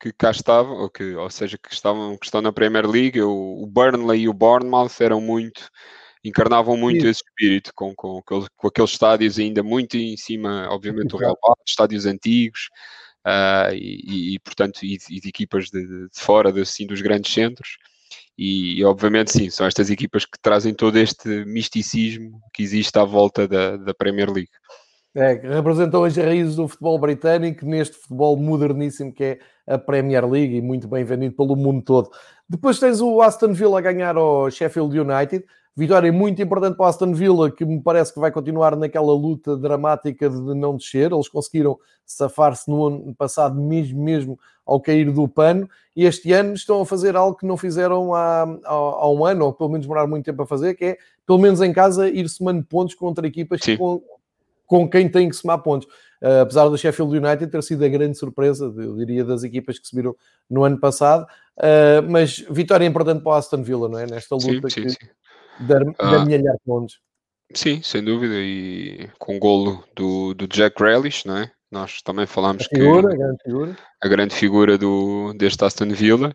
que cá estavam, ou, que, ou seja, que, estavam, que estão na Premier League, o, o Burnley e o Bournemouth eram muito, encarnavam muito esse espírito, com, com, com, aqueles estádios ainda muito em cima, obviamente, do Real Madrid, estádios antigos, uh, e, e, portanto, e, e, de equipas de, de fora de, assim, dos grandes centros. E, obviamente, sim, são estas equipas que trazem todo este misticismo que existe à volta da, da Premier League. É, representam as raízes do futebol britânico neste futebol moderníssimo que é a Premier League e muito bem vendido pelo mundo todo. Depois tens o Aston Villa a ganhar ao Sheffield United. Vitória muito importante para o Aston Villa, que me parece que vai continuar naquela luta dramática de não descer. Eles conseguiram safar-se no ano passado, mesmo, mesmo ao cair do pano, e este ano estão a fazer algo que não fizeram há, há, há um ano, ou pelo menos demoraram muito tempo a fazer, que é, pelo menos em casa, ir somando pontos contra equipas Sim. com com quem tem que somar pontos. Uh, apesar do Sheffield United ter sido a grande surpresa, eu diria, das equipas que subiram no ano passado, uh, mas vitória importante para o Aston Villa, não é? Nesta luta sim, sim, que dar uh, pontos. Sim, sem dúvida, e com o golo do, do Jack Grealish, não é? Nós também falámos a figura, que a grande figura. a grande figura do, deste Aston Villa.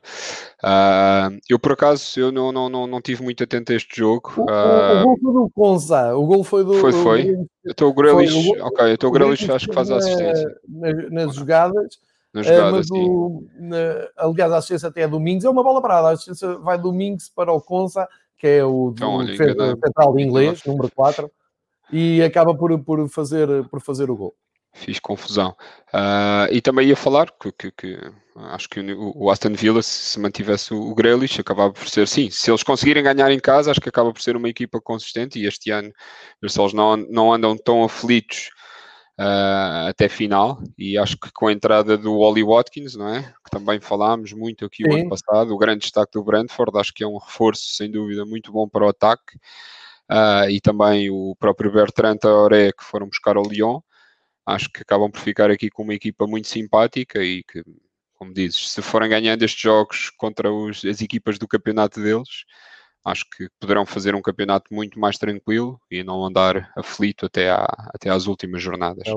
Uh, eu, por acaso, eu não, não, não, não tive muito atento a este jogo. O, Uh, o gol foi do Conza, o gol foi do. Foi, foi. do- eu estou o Grealish, Foi, o gol- ok, eu estou o o Grealish, acho que faz a na- assistência nas, nas jogadas, na eh, jogada, mas sim. o, na, aliás, a assistência até é Domingos, é uma bola parada, a assistência vai Domingos para o Conza, que é o, do Então, olha, central inglês, número 4, e acaba por, por, fazer, por fazer o gol. Fiz confusão. Ah, e também ia falar que, que- que acho que o, o Aston Villa, se, se mantivesse o, o Grealish, acabava por ser, sim, se eles conseguirem ganhar em casa, acho que acaba por ser uma equipa consistente e este ano eles não, não andam tão aflitos ah, até final e acho que com a entrada do Oli Watkins, não é? Que também falámos muito aqui o Sim. ano passado, o grande destaque do Brentford, acho que é um reforço sem dúvida muito bom para o ataque. Ah, e também o próprio Bertrand Traoré que foram buscar ao Lyon acho que acabam por ficar aqui com uma equipa muito simpática e que, como dizes, se forem ganhando estes jogos contra os- as equipas do campeonato deles, acho que poderão fazer um campeonato muito mais tranquilo e não andar aflito até, à, até às últimas jornadas. É.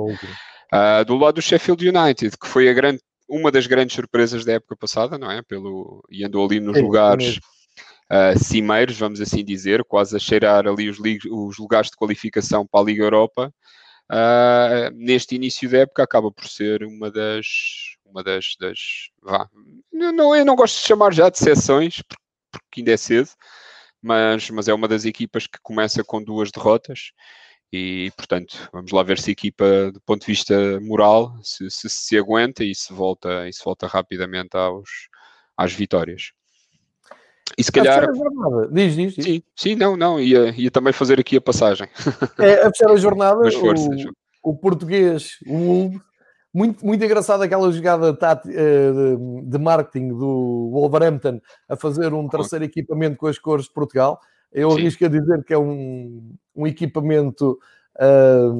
Ah, do lado do Sheffield United, que foi grande, uma das grandes surpresas da época passada, não é? Pelo, e andou ali nos Sim, lugares ah, cimeiros, vamos assim dizer, quase a cheirar ali os, os lugares de qualificação para a Liga Europa. Ah, neste início da época acaba por ser uma das uma das, das vá, eu não, eu não gosto de chamar já de porque, porque ainda é cedo mas, mas é uma das equipas que começa com duas derrotas e portanto vamos lá ver se a equipa do ponto de vista moral se se, se aguenta e se volta e se volta rapidamente aos às vitórias e se A calhar a jornada, diz, diz, diz. sim, sim, não, não, ia, ia também fazer aqui a passagem É, a fechar a jornada, mas força, o, o português, o Wolves, muito, muito engraçado aquela jogada eh, de, marketing do Wolverhampton a fazer um terceiro equipamento com as cores de Portugal. Eu Sim. arrisco a dizer que é um, um equipamento ah,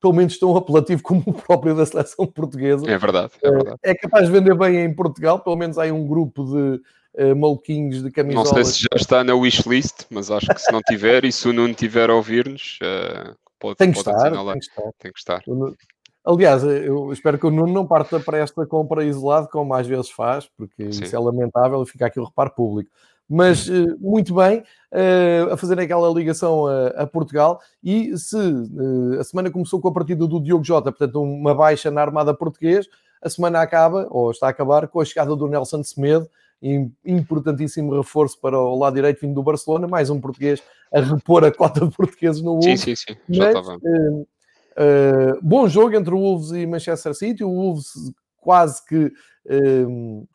pelo menos tão apelativo como o próprio da seleção portuguesa. é verdade, é verdade É capaz de vender bem em Portugal, pelo menos há um grupo de eh, maluquinhos de Não camisolas. sei se já está na wishlist, mas acho que se não tiver e se o Nuno tiver a ouvir-nos, eh, pode, Tem que pode estar, tem que estar. Tem que estar. Aliás, eu espero que o Nuno não parta para esta compra isolado, como às vezes faz, porque Sim. isso é lamentável e fica aqui o reparo público. Mas eh, muito bem, eh, a fazer aquela ligação a, Portugal. E se eh, a semana começou com a partida do Diogo Jota, portanto, uma baixa na armada português, a semana acaba, ou está a acabar, com a chegada do Nelson Semedo, importantíssimo reforço para o lado direito vindo do Barcelona, mais um português a repor a cota de portugueses no Sim, Wolves. sim, sim. Já Mas, estava. eh, eh, bom jogo entre o Wolves e Manchester City. O Wolves quase que eh,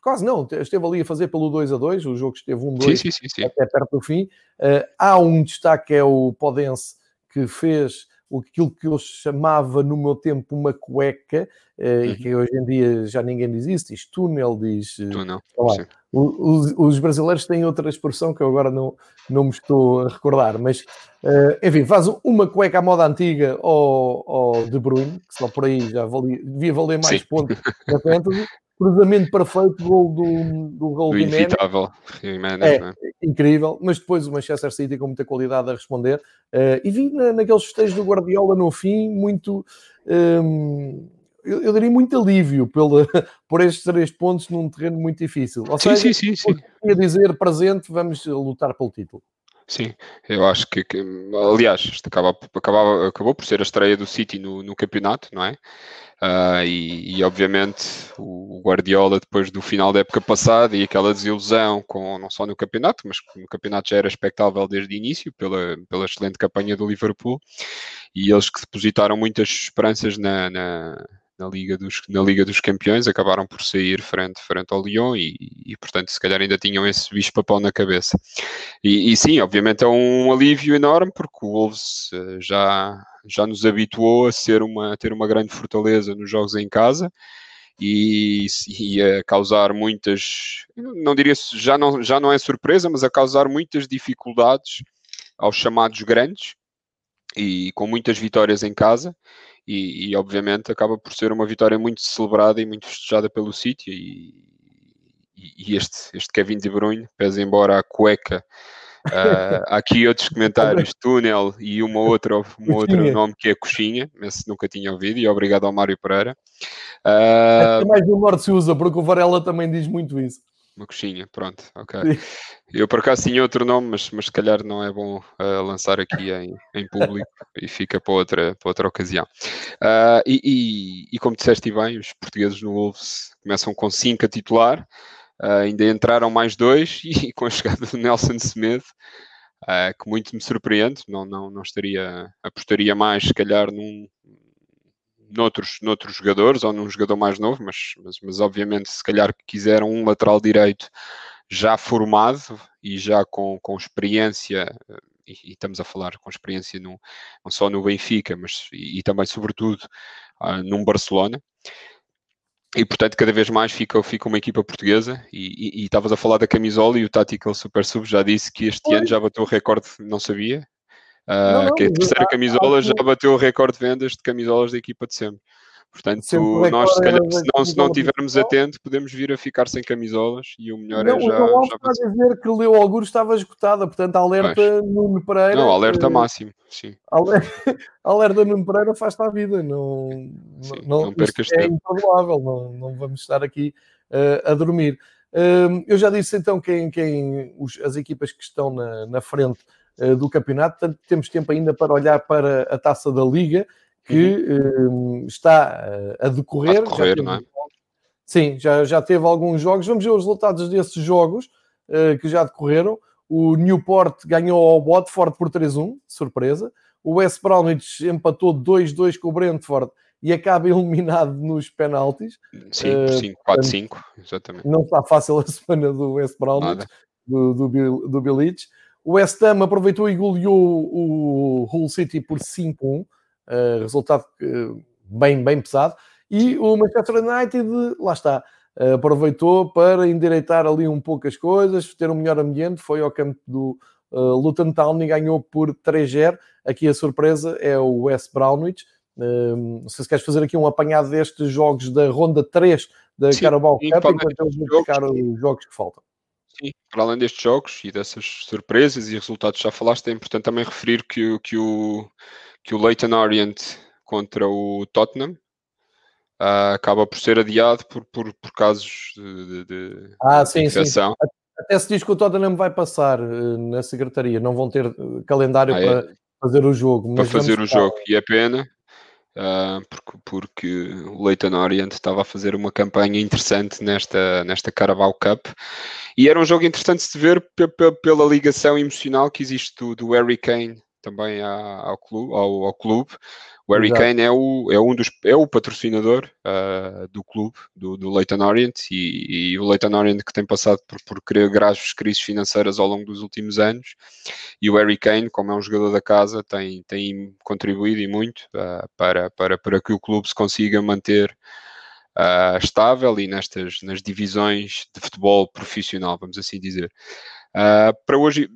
quase não, esteve ali a fazer pelo 2 a 2. O jogo esteve 1-2 Sim, sim, sim, sim. até perto do fim. Eh, há um destaque que é o Podense que fez o- aquilo que eu chamava no meu tempo uma cueca, e Uhum. que hoje em dia já ninguém diz isso, diz túnel, diz. lá. Os, os brasileiros têm outra expressão que eu agora não, não me estou a recordar, mas eh, enfim, faz uma cueca à moda antiga ao, ao De Bruyne, que só por aí já valia, devia valer mais Sim. pontos na fantasy. Cruzamento perfeito, gol do, do gol Do inevitável Jiménez, É. não é? incrível, mas depois o Manchester City com muita qualidade a responder. Eh, e vi na, naqueles festejos do Guardiola no fim, muito. ehm, eu, eu diria muito alívio pela, por estes três pontos num terreno muito difícil. Ou Sim, seja, sim, sim, sim. Dizer, presente, vamos lutar pelo título. Sim, eu acho que, que- aliás, isto acaba, acabava, acabou por ser a estreia do City no, no campeonato, não é? Ah, e, e, obviamente o Guardiola depois do final da época passada e aquela desilusão com não só no campeonato, mas que no campeonato já era expectável desde o início pela, pela excelente campanha do Liverpool e eles que depositaram muitas esperanças na, na, na Liga, dos, na Liga dos Campeões acabaram por sair frente, frente ao Lyon e, e portanto se calhar ainda tinham esse bicho-papão na cabeça. E, e sim, obviamente é um alívio enorme porque o Wolves eh, já, já nos habituou a, ser uma, a ter uma grande fortaleza nos jogos em casa e, e a causar muitas, não diria, já não, já não é surpresa, mas a causar muitas dificuldades aos chamados grandes e com muitas vitórias em casa e, e, obviamente acaba por ser uma vitória muito celebrada e muito festejada pelo City e, e este, este Kevin De Bruyne, pese embora a cueca Uh, há aqui outros comentários, túnel e uma outra, um outro nome que é coxinha, esse nunca tinha ouvido, e obrigado ao Mário Pereira. Uh, é mais do norte se usa, porque o Varela também diz muito isso. Uma coxinha, pronto, ok. Eu por acaso tinha outro nome, mas, mas se calhar não é bom uh, lançar aqui em, em público e fica para outra, para outra ocasião. Uh, e, e, e, como disseste bem, os portugueses no Wolves começam com 5 a titular, uh, ainda entraram mais dois e, com a chegada do Nelson Smith, que muito me surpreende, não, não, não estaria, apostaria mais se calhar num, noutros, noutros jogadores ou num jogador mais novo, mas, mas, mas obviamente se calhar quiseram um lateral direito já formado e já com, com experiência, e, e estamos a falar com experiência no, não só no Benfica, mas e, e também, sobretudo, uh, num Barcelona. E portanto, cada vez mais fica, fica uma equipa portuguesa. E estavas a falar da camisola e o Tactical Super Sub já disse que este ano já bateu o recorde, não sabia, não, não, que a terceira camisola já bateu o recorde de vendas de camisolas da equipa de sempre. Portanto, nós, se, calhar, se, não, se não tivermos atento, podemos vir a ficar sem camisolas e o melhor não, é já. Não, já está a dizer que Leo Augusto estava esgotada, portanto, alerta Mas, Nuno Pereira. Não, alerta máximo, sim. Alerta, alerta Nuno Pereira faz-te a vida, não, sim, não, não percas é tempo. não, não vamos estar aqui uh, a dormir. Uh, eu já disse então quem, quem os, as equipas que estão na, na frente do campeonato, portanto, temos tempo ainda para olhar para a taça da Liga que uhum. uh, está uh, a decorrer. A decorrer não é? Sim, já, já teve alguns jogos. Vamos ver os resultados desses jogos uh, que já decorreram. O Newport ganhou ao Watford por 3-1, surpresa. O West Bromwich empatou 2-2 com o Brentford e acaba eliminado nos penaltis. Sim, uh, 4-5, exatamente. Não está fácil a semana do West Bromwich, do, do, do Bilic. O West Ham aproveitou e goleou o Hull City por 5-1. Uh, resultado uh, bem, bem pesado. E o Manchester United, lá está, uh, aproveitou para endireitar ali um pouco as coisas, ter um melhor ambiente, foi ao campo do Luton Town e ganhou por 3-0. Aqui a surpresa é o West Brownwich. não sei se queres fazer aqui um apanhado destes jogos da ronda 3 da Sim, Carabao Cup, enquanto eles vão buscar os jogos que faltam. Sim, para além destes jogos e dessas surpresas e resultados que já falaste, é importante também referir que, que o que o Leighton Orient contra o Tottenham uh, acaba por ser adiado por, por, por casos de, de, ah, sim, infecção. Sim. Até se diz que o Tottenham vai passar uh, na secretaria, não vão ter eh, calendário ah, para é. fazer o jogo. Para fazer o jogo, e é pena, Uh, porque, porque, o Leighton Orient estava a fazer uma campanha interessante nesta, nesta Carabao Cup. E era um jogo interessante de ver pela ligação emocional que existe do, do Harry Kane também ao, clube, ao, ao clube. O Harry Exato. Kane é, o, é um dos é o patrocinador uh, do clube, do, do Leighton Orient, e, e, o Leighton Orient que tem passado por, por graves crises financeiras ao longo dos últimos anos, e o Harry Kane, como é um jogador da casa, tem, tem contribuído e muito uh, para, para, para que o clube se consiga manter uh, estável e nestas nas divisões de futebol profissional, vamos assim dizer. para hoje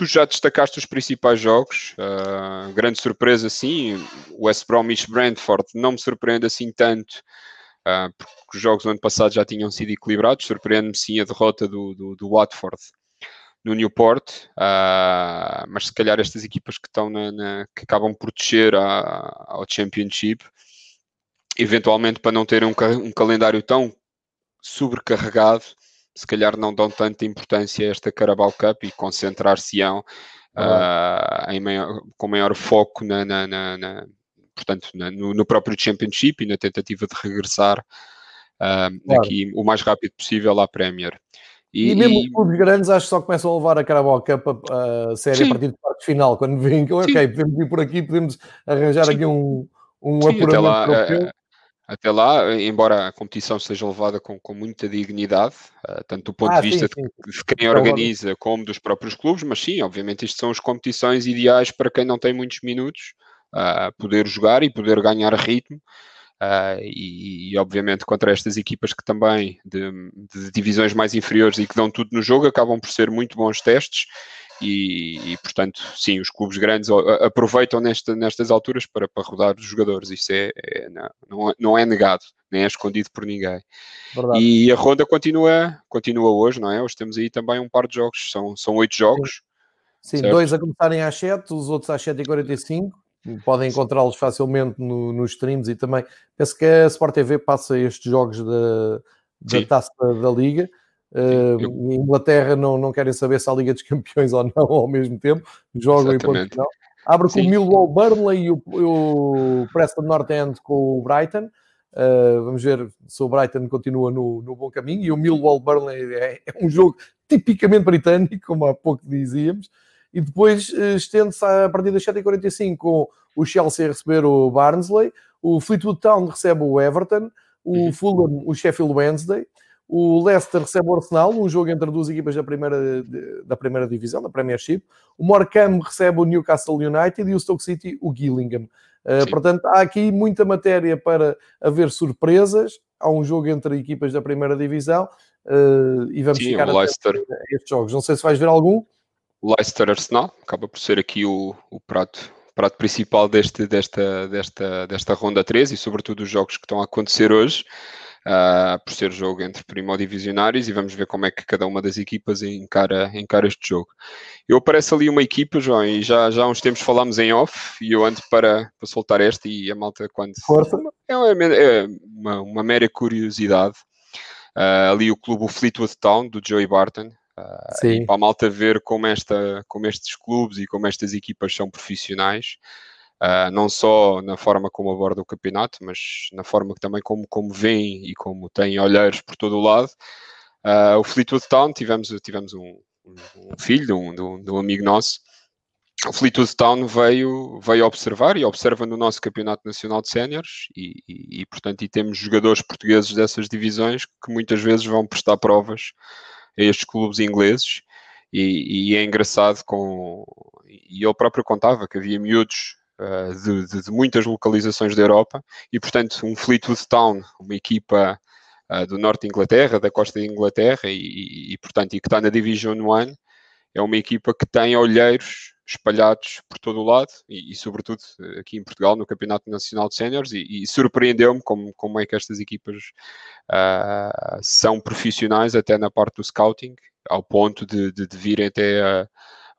tu já destacaste os principais jogos, uh, grande surpresa sim, o West Bromwich Brentford não me surpreende assim tanto, uh, porque os jogos do ano passado já tinham sido equilibrados, surpreende-me sim a derrota do, do, do Watford no Newport, uh, mas se calhar estas equipas que estão na, na que acabam por descer a, ao Championship, eventualmente para não terem um, um calendário tão sobrecarregado, se calhar não dão tanta importância a esta Carabao Cup e concentrar-se-ão uh, maior, com maior foco na, na, na, na portanto, no, no, próprio Championship e na tentativa de regressar uh, claro. aqui o mais rápido possível à Premier. E, e mesmo e... os clubes grandes acho que só começam a levar a Carabao Cup a, a série Sim. a partir do quarto final, quando vêm que, ok, podemos ir por aqui, podemos arranjar Sim. aqui um, um Sim, apuramento. Lá, até lá, embora a competição seja levada com, com muita dignidade, uh, tanto do ponto ah, de vista sim, sim. De, quem organiza como dos próprios clubes, mas sim, obviamente, isto são as competições ideais para quem não tem muitos minutos, uh, poder jogar e poder ganhar ritmo. Uh, e, e, obviamente contra estas equipas que também de, de, divisões mais inferiores e que dão tudo no jogo acabam por ser muito bons testes e, e, portanto, sim, os clubes grandes aproveitam nesta, nestas alturas para, para rodar os jogadores. Isso é, é não, não é negado, nem é escondido por ninguém. Verdade. E a ronda continua, continua hoje, não é? Hoje temos aí também um par de jogos, são, são oito jogos. Sim, certo. dois a começarem às 7, os outros às 7h45. Podem encontrá-los facilmente no, nos streams e também penso que a Sport TV passa estes jogos da, da taça da Liga. Uh. Inglaterra não, não querem saber se há Liga dos Campeões ou não ao mesmo tempo, jogam Exatamente. em ponto final. Abre com Sim. o Millwall Burnley e o, o Preston North End com o Brighton. Uh, vamos ver se o Brighton continua no, no bom caminho. E o Millwall Burnley é, é, um jogo tipicamente britânico, como há pouco dizíamos. E depois uh, estende-se a partir das 7h45 com o Chelsea a receber o Barnsley, o Fleetwood Town recebe o Everton, o uhum. Fulham o Sheffield Wednesday, o Leicester recebe o Arsenal, um jogo entre duas equipas da primeira, da primeira divisão, da Premiership. O Morecambe recebe o Newcastle United e o Stoke City o Gillingham. Uh, portanto, há aqui muita matéria para haver surpresas. Há um jogo entre equipas da primeira divisão uh, e vamos Sim, ficar a estes jogos. Não sei se vais ver algum. Leicester Arsenal acaba por ser aqui o, o prato prato principal deste, desta, desta, desta ronda 3 e sobretudo os jogos que estão a acontecer hoje uh, por ser jogo entre primodivisionários e vamos ver como é que cada uma das equipas encara, encara este jogo. Eu apareço ali uma equipa, João, e já, já há uns tempos falámos em off e eu ando para, para soltar esta e a malta quando... Força! É, uma, é uma, uma mera curiosidade. Uh, ali o clube o Fleetwood Town, do Joey Barton, Uh, e para a malta ver como, esta, como estes clubes e como estas equipas são profissionais, Uh, não só na forma como abordam o campeonato, mas na forma que também como, como vêm e como têm olheiros por todo o lado. Uh, o Fleetwood Town, tivemos, tivemos um, um filho um, de, um, de um, amigo nosso, o Fleetwood Town veio, veio observar e observa no nosso Campeonato Nacional de Séniores e, e, e, portanto, e temos jogadores portugueses dessas divisões que muitas vezes vão prestar provas a estes clubes ingleses e, e é engraçado com... E ele próprio contava que havia miúdos eh, de, de, de, muitas localizações da Europa e, portanto, um Fleetwood Town, uma equipa uh, do norte de Inglaterra, da costa de Inglaterra e, e, portanto, e que está na Division 1, é uma equipa que tem olheiros espalhados por todo o lado e, e sobretudo aqui em Portugal no Campeonato Nacional de Séniores e, e surpreendeu-me como, como é que estas equipas uh, são profissionais até na parte do scouting ao ponto de, de, de virem até a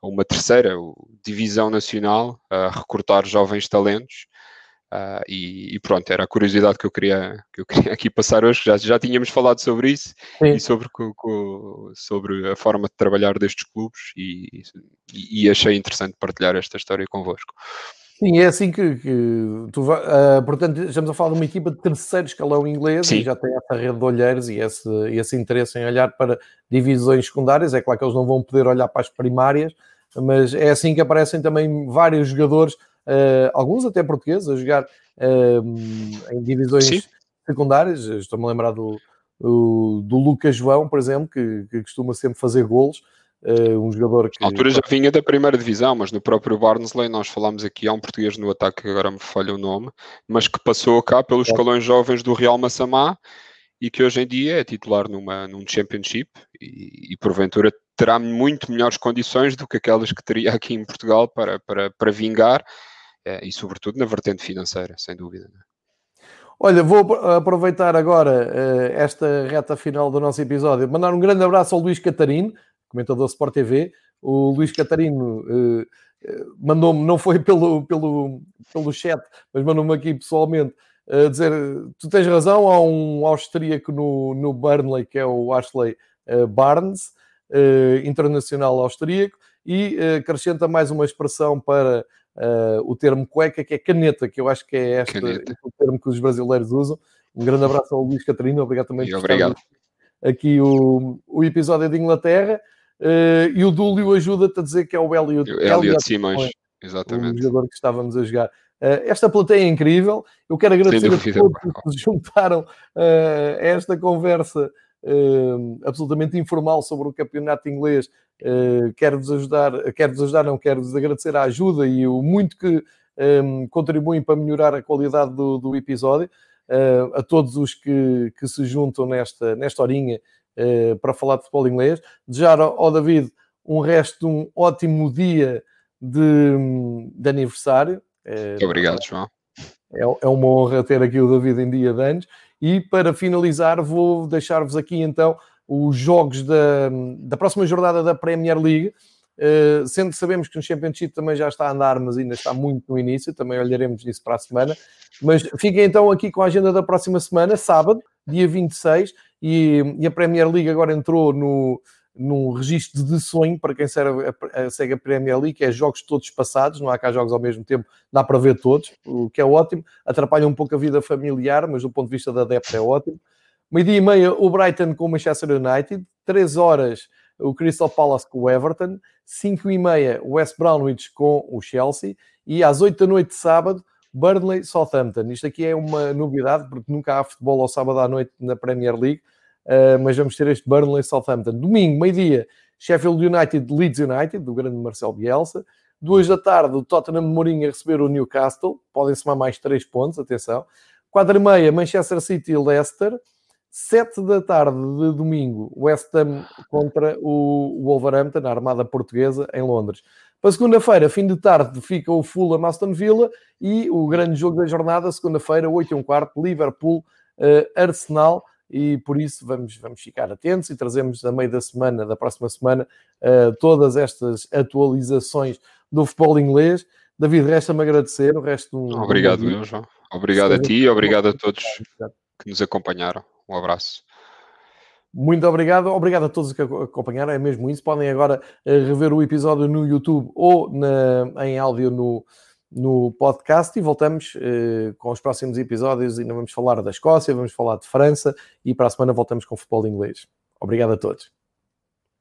uma terceira divisão nacional a recrutar jovens talentos. Uh, e, e, pronto, era a curiosidade que eu queria, que eu queria aqui passar hoje. Já, já tínhamos falado sobre isso Sim. e sobre, sobre a forma de trabalhar destes clubes, e, e, e achei interessante partilhar esta história convosco. Sim, é assim que, que tu uh, portanto, estamos a falar de uma equipa de terceiro escalão inglês Sim. e já tem essa rede de olheiros e esse, esse interesse em olhar para divisões secundárias. É claro que eles não vão poder olhar para as primárias, mas é assim que aparecem também vários jogadores, uh, alguns até portugueses, a jogar uh, em divisões Sim. secundárias. Estou-me a lembrar do, do, do, Lucas João, por exemplo, que, que costuma sempre fazer golos. Uh, um jogador que. Na altura já vinha da primeira divisão, mas no próprio Barnsley nós falámos aqui, há um português no ataque, agora me falha o nome, mas que passou cá pelos escalões jovens do Real Massamá e que hoje em dia é titular numa, num Championship e, e porventura terá muito melhores condições do que aquelas que teria aqui em Portugal para, para, para vingar é, e, sobretudo, na vertente financeira, sem dúvida. É? Olha, vou aproveitar agora uh, esta reta final do nosso episódio, mandar um grande abraço ao Luís Catarino, comentador Sport TV. O Luís Catarino uh, mandou-me, não foi pelo, pelo, pelo chat, mas mandou-me aqui pessoalmente dizer: tu tens razão, há um austríaco no, no Burnley que é o Ashley Barnes internacional austríaco e uh, acrescenta mais uma expressão para uh, o termo cueca, que é caneta, que eu acho que é este, este o termo que os brasileiros usam. Um grande abraço ao Luís Catarino, obrigado também por obrigado. aqui o, o episódio de Inglaterra. Uh, e o Dúlio ajuda-te a dizer que é o Elliot, Elliot Simões, exatamente. O jogador que estávamos a jogar. Uh, esta plateia é incrível. Eu quero agradecer a todos que se juntaram uh, a esta conversa absolutamente informal sobre o campeonato inglês. Uh, quero-vos ajudar, quero-vos ajudar, não quero-vos agradecer a ajuda e o muito que um, contribuem para melhorar a qualidade do, do episódio. Uh, a todos os que, que, se juntam nesta, nesta horinha uh, para falar de futebol inglês. Desejar ao, David um resto de um ótimo dia de, de aniversário. Muito obrigado, João. É, é, uma honra ter aqui o David em dia de anos. E para finalizar, vou deixar-vos aqui então os jogos da, da próxima jornada da Premier League. Uh, sendo que sabemos que no Championship também já está a andar, mas ainda está muito no início, também olharemos nisso para a semana. Mas fiquem então aqui com a agenda da próxima semana, sábado, dia 26, e, e a Premier League agora entrou no, num registro de sonho para quem segue a Premier League, que é jogos todos passados, não há cá jogos ao mesmo tempo, dá para ver todos, o que é ótimo, atrapalha um pouco a vida familiar, mas do ponto de vista da adepto é ótimo. Meio-dia e meia, o Brighton com o Manchester United, 3 horas o Crystal Palace com o Everton, 5 e meia o West Bromwich com o Chelsea e às 8 da noite de sábado Burnley Southampton. Isto aqui é uma novidade porque nunca há futebol ao sábado à noite na Premier League uh, mas vamos ter este Burnley Southampton. Domingo, meio-dia, Sheffield United, Leeds United, do grande Marcelo Bielsa. Duas da tarde, o Tottenham Mourinho a receber o Newcastle. Podem somar mais três pontos, atenção. Quatro e meia, Manchester City e Leicester. Sete da tarde de domingo, West Ham contra o Wolverhampton, na Armada Portuguesa, em Londres. Para segunda-feira, fim de tarde, fica o Fulham Aston Villa e o grande jogo da jornada, segunda-feira, 8 e um quarto, Liverpool uh, Arsenal e por isso vamos, vamos ficar atentos e trazemos a meio da semana, da próxima semana, uh, todas estas atualizações do futebol inglês. David, resta-me agradecer, o resto... Um... Obrigado, eu, João. Obrigado a ti e obrigado a todos que nos acompanharam. Um abraço. Muito obrigado, obrigado a todos que acompanharam, é mesmo isso. Podem agora uh, rever o episódio no YouTube ou na, em áudio no, no podcast e voltamos uh, com os próximos episódios. Ainda vamos falar da Escócia, vamos falar de França e para a semana voltamos com futebol inglês. Obrigado a todos.